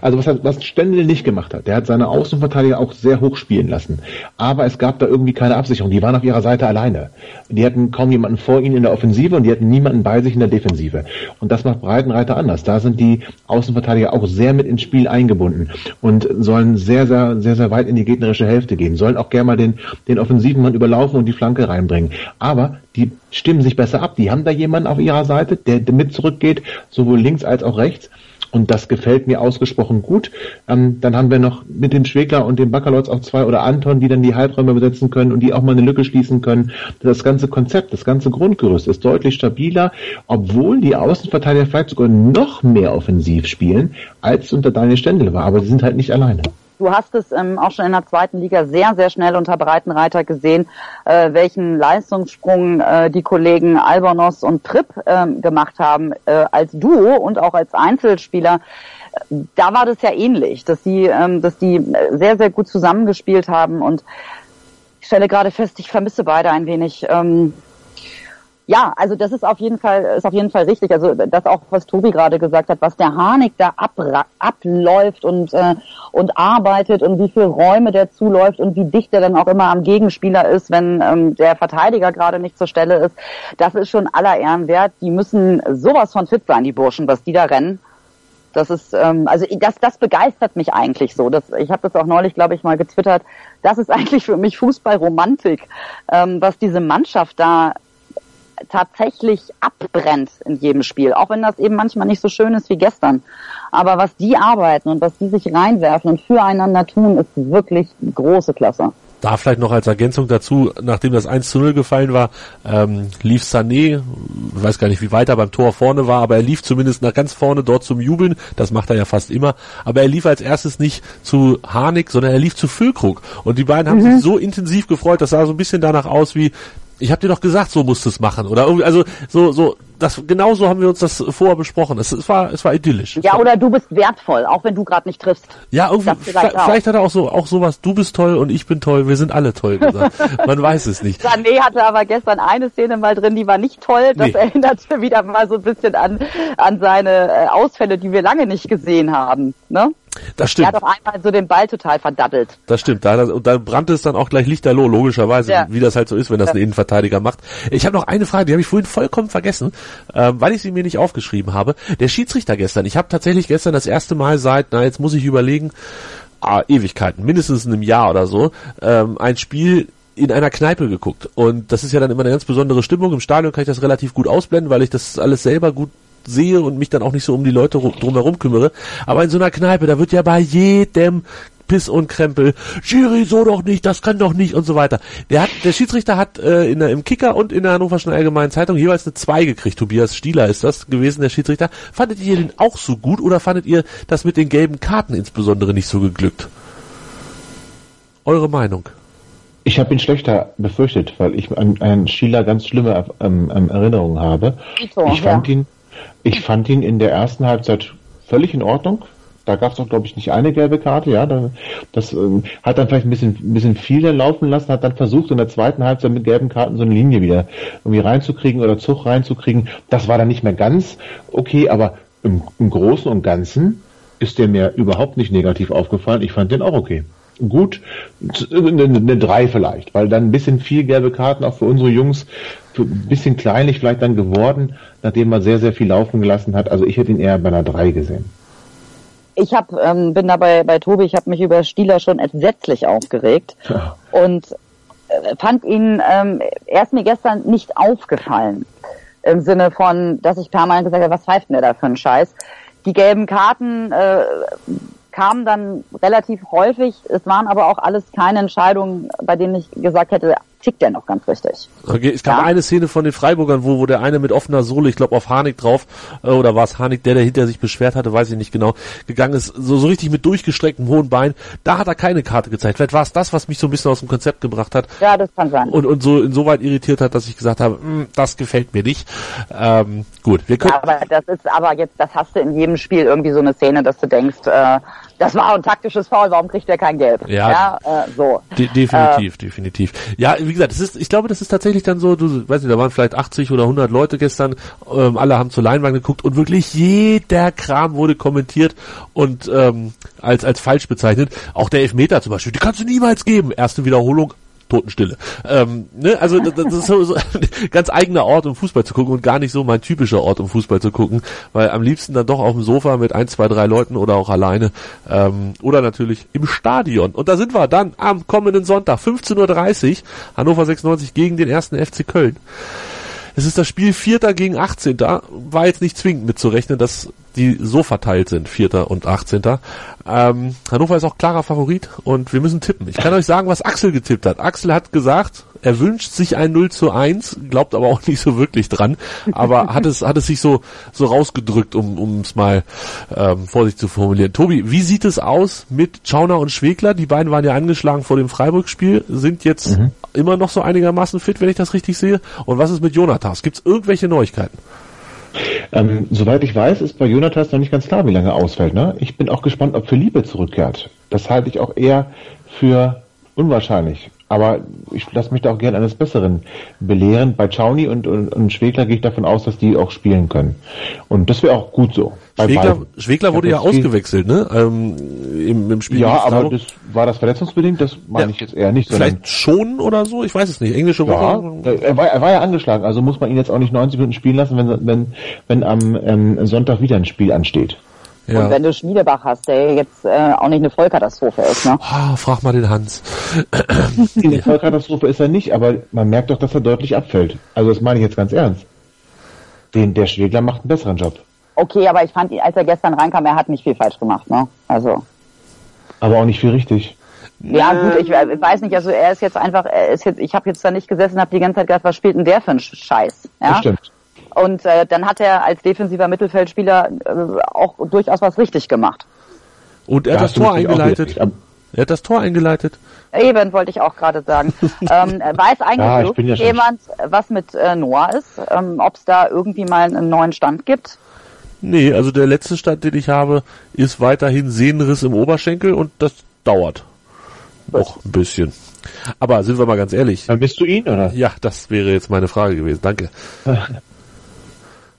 [SPEAKER 4] also was, was Stendel nicht gemacht hat. Der hat seine Außenverteidiger auch sehr hoch spielen lassen. Aber es gab da irgendwie keine Absicherung. Die waren auf ihrer Seite alleine. Die hatten kaum jemanden vor ihnen in der Offensive und die hatten niemanden bei sich in der Defensive. Und das macht Breitenreiter anders. Da sind die Außenverteidiger auch sehr mit ins Spiel eingebunden und sollen sehr, sehr, sehr, sehr weit in die gegnerische Hälfte gehen. Sollen auch gerne mal den, den offensiven Mann überlaufen und die Flanke reinbringen. Aber die stimmen sich besser ab. Die haben da jemanden auf ihrer Seite, der mit zurückgeht, sowohl links als auch rechts. Und das gefällt mir ausgesprochen gut. Ähm, dann haben wir noch mit dem Schwegler und dem Baccalords auch zwei oder Anton, die dann die Halbräume besetzen können und die auch mal eine Lücke schließen können. Das ganze Konzept, das ganze Grundgerüst ist deutlich stabiler, obwohl die Außenverteidiger vielleicht sogar noch mehr offensiv spielen, als unter Daniel Stendel war. Aber sie sind halt nicht alleine.
[SPEAKER 3] Du hast es ähm, auch schon in der zweiten Liga sehr, sehr schnell unter Breitenreiter gesehen, äh, welchen Leistungssprung äh, die Kollegen Albonos und Tripp ähm, gemacht haben äh, als Duo und auch als Einzelspieler. Äh, Da war das ja ähnlich, dass die, ähm, dass die äh, sehr, sehr gut zusammengespielt haben und ich stelle gerade fest, ich vermisse beide ein wenig. Ähm, ja, also das ist auf jeden Fall ist auf jeden Fall richtig. Also das auch, was Tobi gerade gesagt hat, was der Harnik da abläuft und äh, und arbeitet und wie viele Räume der zuläuft und wie dicht er dann auch immer am Gegenspieler ist, wenn ähm, der Verteidiger gerade nicht zur Stelle ist. Das ist schon aller Ehren wert. Die müssen sowas von fit sein, die Burschen, was die da rennen. Das ist, ähm, also das, das begeistert mich eigentlich so. Das, ich habe das auch neulich, glaube ich, mal getwittert. Das ist <laughs> eigentlich für mich Fußballromantik, ähm, was diese Mannschaft da tatsächlich abbrennt in jedem Spiel, auch wenn das eben manchmal nicht so schön ist wie gestern. Aber was die arbeiten und was die sich reinwerfen und füreinander tun, ist wirklich große Klasse.
[SPEAKER 2] Da vielleicht noch als Ergänzung dazu, nachdem das 1 zu 0 gefallen war, ähm, lief Sané, ich weiß gar nicht, wie weit er beim Tor vorne war, aber er lief zumindest nach ganz vorne dort zum Jubeln, das macht er ja fast immer, aber er lief als erstes nicht zu Harnik, sondern er lief zu Füllkrug und die beiden haben sich so intensiv gefreut, das sah so ein bisschen danach aus wie, ich habe dir doch gesagt, so musst du es machen oder irgendwie, also so, so, das genauso haben wir uns das vorher besprochen. Es, es war es war idyllisch.
[SPEAKER 3] Ja, oder du bist wertvoll, auch wenn du gerade nicht triffst.
[SPEAKER 2] Ja, irgendwie vielleicht, vielleicht, hat er auch so auch sowas. Du bist toll und ich bin toll. Wir sind alle toll gesagt. <laughs> Man weiß es nicht.
[SPEAKER 3] Sané hatte aber gestern eine Szene mal drin, die war nicht toll. Das nee. erinnerte <laughs> wieder mal so ein bisschen an an seine äh, Ausfälle, die wir lange nicht gesehen haben. Ne?
[SPEAKER 2] Das stimmt.
[SPEAKER 3] Er hat auf einmal so den Ball total verdattelt.
[SPEAKER 2] Das stimmt. Da, und da brannte es dann auch gleich lichterloh, logischerweise, ja. wie das halt so ist, wenn das ja. ein Innenverteidiger macht. Ich habe noch eine Frage, die habe ich vorhin vollkommen vergessen, ähm, weil ich sie mir nicht aufgeschrieben habe. Der Schiedsrichter gestern. Ich habe tatsächlich gestern das erste Mal seit, na jetzt muss ich überlegen, ah, Ewigkeiten, mindestens in einem Jahr oder so, ähm, ein Spiel in einer Kneipe geguckt. Und das ist ja dann immer eine ganz besondere Stimmung. Im Stadion kann ich das relativ gut ausblenden, weil ich das alles selber gut sehe und mich dann auch nicht so um die Leute drumherum kümmere. Aber in so einer Kneipe, da wird ja bei jedem Piss und Krempel, Schiri, so doch nicht, das kann doch nicht und so weiter. Der hat, der Schiedsrichter hat äh, in der, im Kicker und in der Hannoverschen Allgemeinen Zeitung jeweils eine 2 gekriegt. Tobias Stieler ist das gewesen, der Schiedsrichter. Fandet ihr den auch so gut oder fandet ihr das mit den gelben Karten insbesondere nicht so geglückt? Eure Meinung?
[SPEAKER 4] Ich habe ihn schlechter befürchtet, weil ich an, an Stieler ganz schlimme ähm, ähm, Erinnerungen habe. So, ich fand ja. ihn ich fand ihn in der ersten Halbzeit völlig in Ordnung. Da gab es auch, glaube ich, nicht eine gelbe Karte. Ja, das ähm, hat dann vielleicht ein bisschen, ein bisschen viel laufen lassen, hat dann versucht, in der zweiten Halbzeit mit gelben Karten so eine Linie wieder irgendwie reinzukriegen oder Zug reinzukriegen. Das war dann nicht mehr ganz okay, aber im, im Großen und Ganzen ist der mir überhaupt nicht negativ aufgefallen. Ich fand den auch okay gut, eine, eine 3 vielleicht, weil dann ein bisschen viel gelbe Karten auch für unsere Jungs, ein bisschen kleinlich vielleicht dann geworden, nachdem man sehr, sehr viel laufen gelassen hat. Also ich hätte ihn eher bei einer 3 gesehen.
[SPEAKER 3] Ich hab, ähm, bin dabei bei Tobi, ich habe mich über Stieler schon entsetzlich aufgeregt ja. und äh, fand ihn, ähm, er ist mir gestern nicht aufgefallen. Im Sinne von, dass ich permanent gesagt habe, was pfeift denn der da für einen Scheiß? Die gelben Karten äh, kamen dann relativ häufig. Es waren aber auch alles keine Entscheidungen, bei denen ich gesagt hätte, tickt der noch ganz richtig.
[SPEAKER 2] Okay, es gab ja. eine Szene von den Freiburgern, wo, wo der eine mit offener Sohle, ich glaube auf Harnik drauf, äh, oder war es Harnik, der, der hinter sich beschwert hatte, weiß ich nicht genau, gegangen ist, so, so richtig mit durchgestrecktem hohen Bein. Da hat er keine Karte gezeigt. Vielleicht war es das, was mich so ein bisschen aus dem Konzept gebracht hat.
[SPEAKER 3] Ja, das kann sein.
[SPEAKER 2] Und, und so insoweit irritiert hat, dass ich gesagt habe, hm, das gefällt mir nicht. Ähm, gut, wir können.
[SPEAKER 3] Ja, aber das ist aber jetzt, das hast du in jedem Spiel irgendwie so eine Szene, dass du denkst, äh, das war ein taktisches Foul, warum kriegt der kein Gelb?
[SPEAKER 2] Ja, ja äh, so. De definitiv, äh, definitiv. Ja, wie gesagt, es ist, ich glaube, das ist tatsächlich dann so, du weißt nicht, da waren vielleicht 80 oder 100 Leute gestern, ähm, alle haben zur Leinwand geguckt und wirklich jeder Kram wurde kommentiert und ähm, als als falsch bezeichnet. Auch der Elfmeter zum Beispiel, die kannst du niemals geben. Erste Wiederholung, Totenstille. Ähm, ne? Also das, das ist so, so ein <laughs> ganz eigener Ort, um Fußball zu gucken und gar nicht so mein typischer Ort, um Fußball zu gucken, weil am liebsten dann doch auf dem Sofa mit ein, zwei, drei Leuten oder auch alleine ähm, oder natürlich im Stadion. Und da sind wir dann am kommenden Sonntag, 15.30 Uhr, Hannover 96 gegen den ersten FC Köln. Es ist das Spiel Vierter gegen 18. War jetzt nicht zwingend mitzurechnen, dass die so verteilt sind, Vierter und 18. Ähm, Hannover ist auch klarer Favorit und wir müssen tippen. Ich kann euch sagen, was Axel getippt hat. Axel hat gesagt, er wünscht sich ein 0 zu 1, glaubt aber auch <laughs> nicht so wirklich dran, aber hat es, hat es sich so, so rausgedrückt, um, es mal ähm, vorsichtig zu formulieren. Tobi, wie sieht es aus mit Schauner und Schwegler? Die beiden waren ja angeschlagen vor dem Freiburg-Spiel, sind jetzt mhm. immer noch so einigermaßen fit, wenn ich das richtig sehe. Und was ist mit Jonathas? Gibt es irgendwelche Neuigkeiten?
[SPEAKER 4] Ähm, soweit ich weiß, ist bei Jonathas noch nicht ganz klar, wie lange er ausfällt. Ne? Ich bin auch gespannt, ob Philippe zurückkehrt. Das halte ich auch eher für unwahrscheinlich. Aber ich lasse mich da auch gerne eines Besseren belehren. Bei Chauni und, und, und Schwegler gehe ich davon aus, dass die auch spielen können. Und das wäre auch gut so.
[SPEAKER 2] Schwegler, Schwegler wurde ja ausgewechselt, ne? Ähm, im, im Spiel.
[SPEAKER 4] Ja, aber das, war das verletzungsbedingt? Das meine ja. ich jetzt eher nicht.
[SPEAKER 2] Vielleicht schon oder so? Ich weiß es nicht. Englische
[SPEAKER 4] Woche? Ja, er war, er war ja angeschlagen, also muss man ihn jetzt auch nicht 90 Minuten spielen lassen, wenn, wenn, wenn am ähm, Sonntag wieder ein Spiel ansteht.
[SPEAKER 3] Ja. Und wenn du Schmiedebach hast, der jetzt äh, auch nicht eine Vollkatastrophe ist, ne?
[SPEAKER 2] Oh, frag mal den Hans.
[SPEAKER 4] eine <clears throat> Vollkatastrophe ist er nicht, aber man merkt doch, dass er deutlich abfällt. Also das meine ich jetzt ganz ernst. Den, der Schwegler macht einen besseren Job.
[SPEAKER 3] Okay, aber ich fand, als er gestern reinkam, er hat nicht viel falsch gemacht, ne? Also.
[SPEAKER 4] Aber auch nicht viel richtig.
[SPEAKER 3] Ja, gut, ich weiß nicht, also er ist jetzt einfach, er ist jetzt, ich habe jetzt da nicht gesessen, habe die ganze Zeit gedacht, was spielt denn der für ein Scheiß? Ja? Das stimmt. Und äh, dann hat er als defensiver Mittelfeldspieler äh, auch durchaus was richtig gemacht.
[SPEAKER 2] Und er hat das Tor eingeleitet. Er hat das Tor eingeleitet.
[SPEAKER 3] Eben, wollte ich auch gerade sagen. <laughs> ähm, weiß eigentlich
[SPEAKER 4] Ja, ja schon-
[SPEAKER 3] jemand, was mit äh, Noah ist? Ähm, Ob es da irgendwie mal einen neuen Stand gibt?
[SPEAKER 2] Nee, also der letzte Stand, den ich habe, ist weiterhin Sehnenriss im Oberschenkel und das dauert. Noch ein bisschen. Aber sind wir mal ganz ehrlich.
[SPEAKER 4] Vermisst du ihn, oder?
[SPEAKER 2] Ja, das wäre jetzt meine Frage gewesen. Danke. <laughs>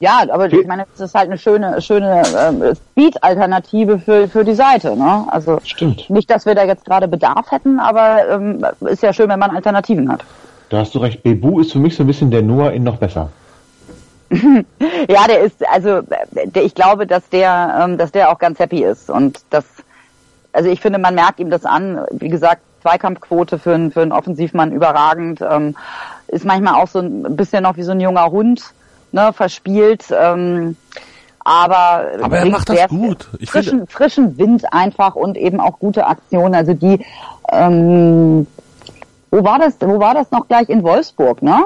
[SPEAKER 3] Ja, aber ich meine, es ist halt eine schöne, schöne ähm, Speed-Alternative für, für die Seite. Ne? Also
[SPEAKER 4] Stimmt.
[SPEAKER 3] nicht, dass wir da jetzt gerade Bedarf hätten, aber ähm, ist ja schön, wenn man Alternativen hat.
[SPEAKER 4] Da hast du recht. Bebu ist für mich so ein bisschen der Noah in noch besser. <laughs>
[SPEAKER 3] Ja, der ist, also der, ich glaube, dass der, ähm, dass der auch ganz happy ist und das, also ich finde, man merkt ihm das an. Wie gesagt, Zweikampfquote für einen für einen Offensivmann überragend. Ähm, ist manchmal auch so ein bisschen noch wie so ein junger Hund, ne, verspielt. Ähm, aber
[SPEAKER 2] Aber er macht das gut. Ich
[SPEAKER 3] frischen,
[SPEAKER 2] finde-
[SPEAKER 3] frischen Wind einfach und eben auch gute Aktionen. Also die, ähm, wo war das? Wo war das noch gleich in Wolfsburg, ne?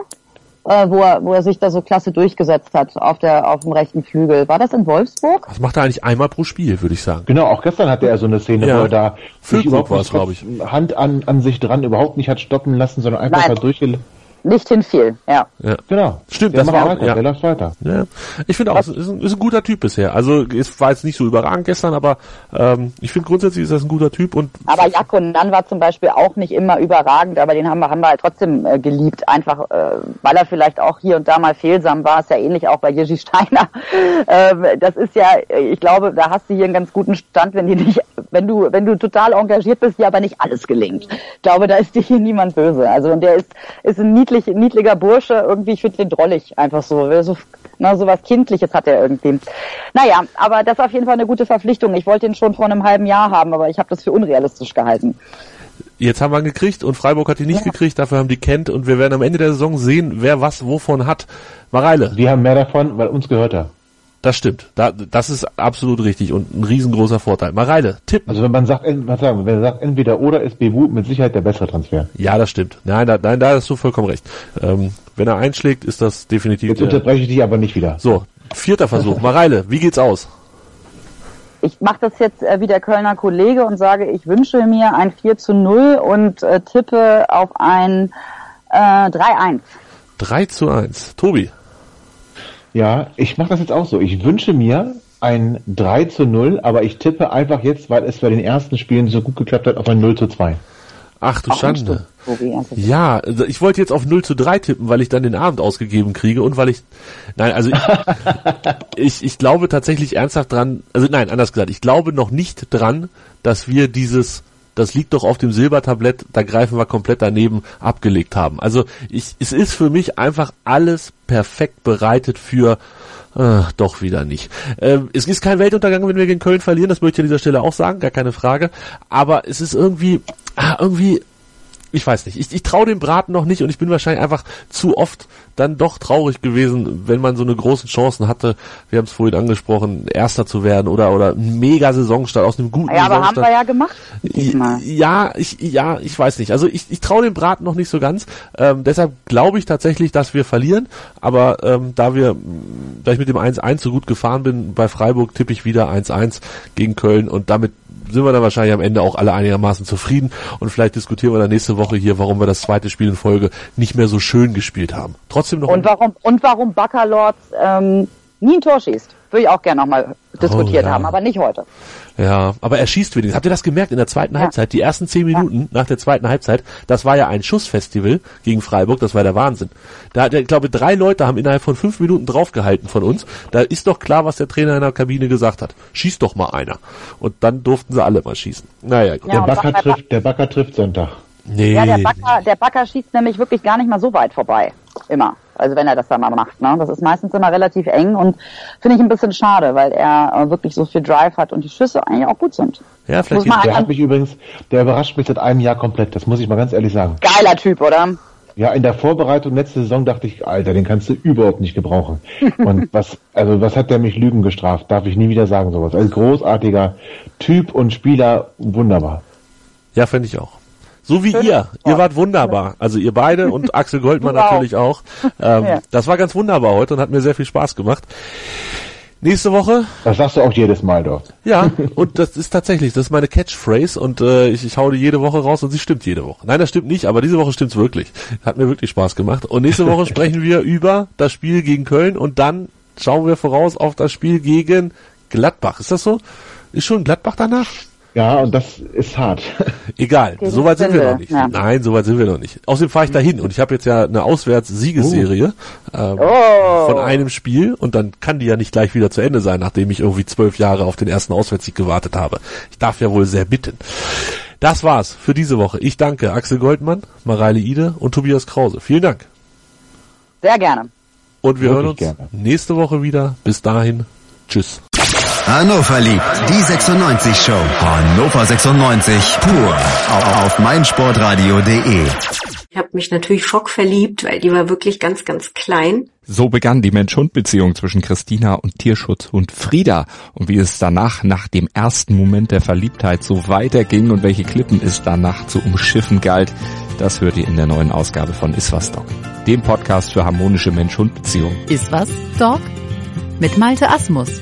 [SPEAKER 3] Äh, wo er, wo er sich da so klasse durchgesetzt hat auf der auf dem rechten Flügel. War das in Wolfsburg?
[SPEAKER 2] Das macht er eigentlich einmal pro Spiel, würde ich sagen.
[SPEAKER 4] Genau, auch gestern hatte er so eine Szene,
[SPEAKER 2] Ja.
[SPEAKER 4] wo er da
[SPEAKER 2] Füllkrug
[SPEAKER 4] sich überhaupt nicht
[SPEAKER 2] ich.
[SPEAKER 4] Hand an, an sich dran überhaupt nicht hat stoppen lassen, sondern einfach
[SPEAKER 3] Nein.
[SPEAKER 4] mal durchgel...
[SPEAKER 3] Nicht hinfiel, ja.
[SPEAKER 2] Ja.
[SPEAKER 4] Genau.
[SPEAKER 2] Stimmt,
[SPEAKER 4] der
[SPEAKER 2] das war auch-
[SPEAKER 4] weiter,
[SPEAKER 2] ja.
[SPEAKER 4] der läuft weiter.
[SPEAKER 2] Ja, ich finde auch, es ist ein, ist ein guter Typ bisher. Also es war jetzt nicht so überragend gestern, aber ähm, ich finde grundsätzlich ist das ein guter Typ und
[SPEAKER 3] Aber Jakonan war zum Beispiel auch nicht immer überragend, aber den haben wir, haben wir halt trotzdem äh, geliebt, einfach äh, weil er vielleicht auch hier und da mal fehlsam war. Ist ja ähnlich auch bei Jiří Steiner. <laughs> ähm, das ist ja, ich glaube, da hast du hier einen ganz guten Stand, wenn die nicht, wenn du, wenn du total engagiert bist, dir aber nicht alles gelingt. Ich glaube, da ist dir hier niemand böse. Also und der ist, ist ein niedlich, niedlicher Bursche. Irgendwie, ich finde den drollig einfach so. so na, so was Kindliches hat er irgendwie. Naja, aber das ist auf jeden Fall eine gute Verpflichtung. Ich wollte ihn schon vor einem halben Jahr haben, aber ich habe das für unrealistisch gehalten.
[SPEAKER 2] jetzt haben wir ihn gekriegt und Freiburg hat ihn nicht gekriegt, dafür haben die kennt und wir werden am Ende der Saison sehen, wer was wovon hat. Mareile,
[SPEAKER 4] Wir haben mehr davon, weil uns gehört er.
[SPEAKER 2] Das stimmt. Da, das ist absolut richtig und ein riesengroßer Vorteil. Mareile, Tipp.
[SPEAKER 4] Also wenn man sagt, was sagen wenn man sagt entweder oder ist Bebu mit Sicherheit der bessere Transfer.
[SPEAKER 2] Ja, das stimmt. Nein, da, nein, da hast du vollkommen recht. Ähm, wenn er einschlägt, ist das definitiv
[SPEAKER 4] Jetzt
[SPEAKER 2] der,
[SPEAKER 4] unterbreche ich dich aber nicht wieder.
[SPEAKER 2] So, vierter Versuch. Mareile, wie geht's aus?
[SPEAKER 3] Ich mache das jetzt äh, wie der Kölner Kollege und sage, ich wünsche mir ein 4 zu 0 und äh, tippe auf ein äh, 3-1.
[SPEAKER 2] 3 zu 1. Tobi.
[SPEAKER 4] Ja, ich mache das jetzt auch so. Ich wünsche mir ein 3 zu 0, aber ich tippe einfach jetzt, weil es bei den ersten Spielen so gut geklappt hat, auf ein 0 zu 2.
[SPEAKER 2] Ach du Schande.
[SPEAKER 3] Tobi, also
[SPEAKER 2] Ja, also ich wollte jetzt auf 0 zu 3 tippen, weil ich dann den Abend ausgegeben kriege und weil ich, nein, also ich, <laughs> ich, ich glaube tatsächlich ernsthaft dran, also nein, anders gesagt, ich glaube noch nicht dran, dass wir dieses, das liegt doch auf dem Silbertablett, da greifen wir komplett daneben, abgelegt haben. Also ich, es ist für mich einfach alles perfekt bereitet für, äh, doch wieder nicht. Ähm, es ist kein Weltuntergang, wenn wir gegen Köln verlieren, das möchte ich an dieser Stelle auch sagen, gar keine Frage. Aber es ist irgendwie, ah, irgendwie, ich weiß nicht, ich, ich traue dem Braten noch nicht und ich bin wahrscheinlich einfach zu oft dann doch traurig gewesen, wenn man so eine großen Chancen hatte, wir haben es vorhin angesprochen, Erster zu werden oder oder ein mega Saisonstart aus einem guten
[SPEAKER 3] Ja, aber haben wir ja gemacht diesmal.
[SPEAKER 2] Ja, ich, ja, ich weiß nicht. Also ich, ich traue dem Braten noch nicht so ganz. Ähm, deshalb glaube ich tatsächlich, dass wir verlieren. Aber ähm, da wir, da ich mit dem 1-1 so gut gefahren bin, bei Freiburg tippe ich wieder 1-1 gegen Köln und damit sind wir dann wahrscheinlich am Ende auch alle einigermaßen zufrieden und vielleicht diskutieren wir dann nächste Woche hier, warum wir das zweite Spiel in Folge nicht mehr so schön gespielt haben. Trotzdem noch
[SPEAKER 3] Und warum, und warum Baccalords ähm, nie ein Tor schießt. Würde ich auch gerne nochmal diskutiert
[SPEAKER 2] Oh, ja.
[SPEAKER 3] haben, aber nicht heute.
[SPEAKER 2] Ja, aber er schießt wenigstens. Habt ihr das gemerkt in der zweiten
[SPEAKER 3] Ja.
[SPEAKER 2] Halbzeit? Die ersten zehn Minuten nach der zweiten Halbzeit, das war ja ein Schussfestival gegen Freiburg, das war der Wahnsinn. Da hat er, ich glaube, drei Leute haben innerhalb von fünf Minuten draufgehalten von uns. Da ist doch klar, was der Trainer in der Kabine gesagt hat. Schieß doch mal einer. Und dann durften sie alle mal schießen. Naja, gut.
[SPEAKER 3] Ja,
[SPEAKER 4] Der Backer trifft, der Backer trifft Sonntag.
[SPEAKER 2] Nee.
[SPEAKER 3] Ja, der Backer, der Backer schießt nämlich wirklich gar nicht mal so weit vorbei. Immer. Also wenn er das dann mal macht. Ne? Das ist meistens immer relativ eng und finde ich ein bisschen schade, weil er äh, wirklich so viel Drive hat und die Schüsse eigentlich auch gut sind.
[SPEAKER 2] ja,
[SPEAKER 3] Muss
[SPEAKER 2] vielleicht
[SPEAKER 3] man
[SPEAKER 4] Der
[SPEAKER 3] ein
[SPEAKER 4] hat mich übrigens, der überrascht mich seit einem Jahr komplett, das muss ich mal ganz ehrlich sagen.
[SPEAKER 3] geiler Typ, oder?
[SPEAKER 4] Ja, in der Vorbereitung letzte Saison dachte ich, Alter, den kannst du überhaupt nicht gebrauchen. <laughs> Und was, also was hat der mich Lügen gestraft? Darf ich nie wieder sagen sowas. Ein großartiger Typ und Spieler, wunderbar.
[SPEAKER 2] Ja, finde ich auch. So wie
[SPEAKER 3] Schön.
[SPEAKER 2] ihr. Ihr wart wunderbar. Also ihr beide und <laughs> Axel Goldmann
[SPEAKER 3] auch.
[SPEAKER 2] natürlich auch. Ähm,
[SPEAKER 3] Ja.
[SPEAKER 2] Das war ganz wunderbar heute und hat mir sehr viel Spaß gemacht. Nächste Woche.
[SPEAKER 4] Das sagst du auch jedes Mal doch.
[SPEAKER 2] Ja, <laughs> und das ist tatsächlich, das ist meine Catchphrase und äh, ich, ich hau die jede Woche raus und sie stimmt jede Woche. Nein, das stimmt nicht, aber diese Woche stimmt's wirklich. Hat mir wirklich Spaß gemacht. Und nächste Woche <laughs> sprechen wir über das Spiel gegen Köln und dann schauen wir voraus auf das Spiel gegen Gladbach. Ist das so? Ist schon Gladbach danach?
[SPEAKER 4] Ja, und das ist hart. <laughs>
[SPEAKER 2] Egal,
[SPEAKER 3] Gegen
[SPEAKER 2] soweit sind wir noch nicht.
[SPEAKER 3] ja.
[SPEAKER 2] Nein, soweit sind wir noch nicht. Außerdem fahre ich dahin und ich habe jetzt ja eine Auswärts-Siegesserie ähm,
[SPEAKER 3] Oh.
[SPEAKER 2] von einem Spiel und dann kann die ja nicht gleich wieder zu Ende sein, nachdem ich irgendwie zwölf Jahre auf den ersten Auswärtssieg gewartet habe. Ich darf ja wohl sehr bitten. Das war's für diese Woche. Ich danke Axel Goldmann, Mareile Ide und Tobias Krause. Vielen Dank.
[SPEAKER 3] Sehr gerne.
[SPEAKER 2] Und wir
[SPEAKER 4] Wirklich
[SPEAKER 2] hören uns
[SPEAKER 4] gerne.
[SPEAKER 2] nächste Woche wieder. Bis dahin. Tschüss.
[SPEAKER 1] Hannover liebt die 96 Show. Hannover 96 pur auf, auf meinsportradio.de.
[SPEAKER 6] Ich habe mich natürlich schockverliebt, weil die war wirklich ganz, ganz klein.
[SPEAKER 7] So begann die Mensch-Hund-Beziehung zwischen Christina und Tierschutzhund Frieda. Und wie es danach, nach dem ersten Moment der Verliebtheit, so weiterging und welche Klippen es danach zu umschiffen galt, das hört ihr in der neuen Ausgabe von Iswas Dog, dem Podcast für harmonische Mensch-Hund-Beziehungen.
[SPEAKER 8] Ist was, Dog? Mit Malte Asmus.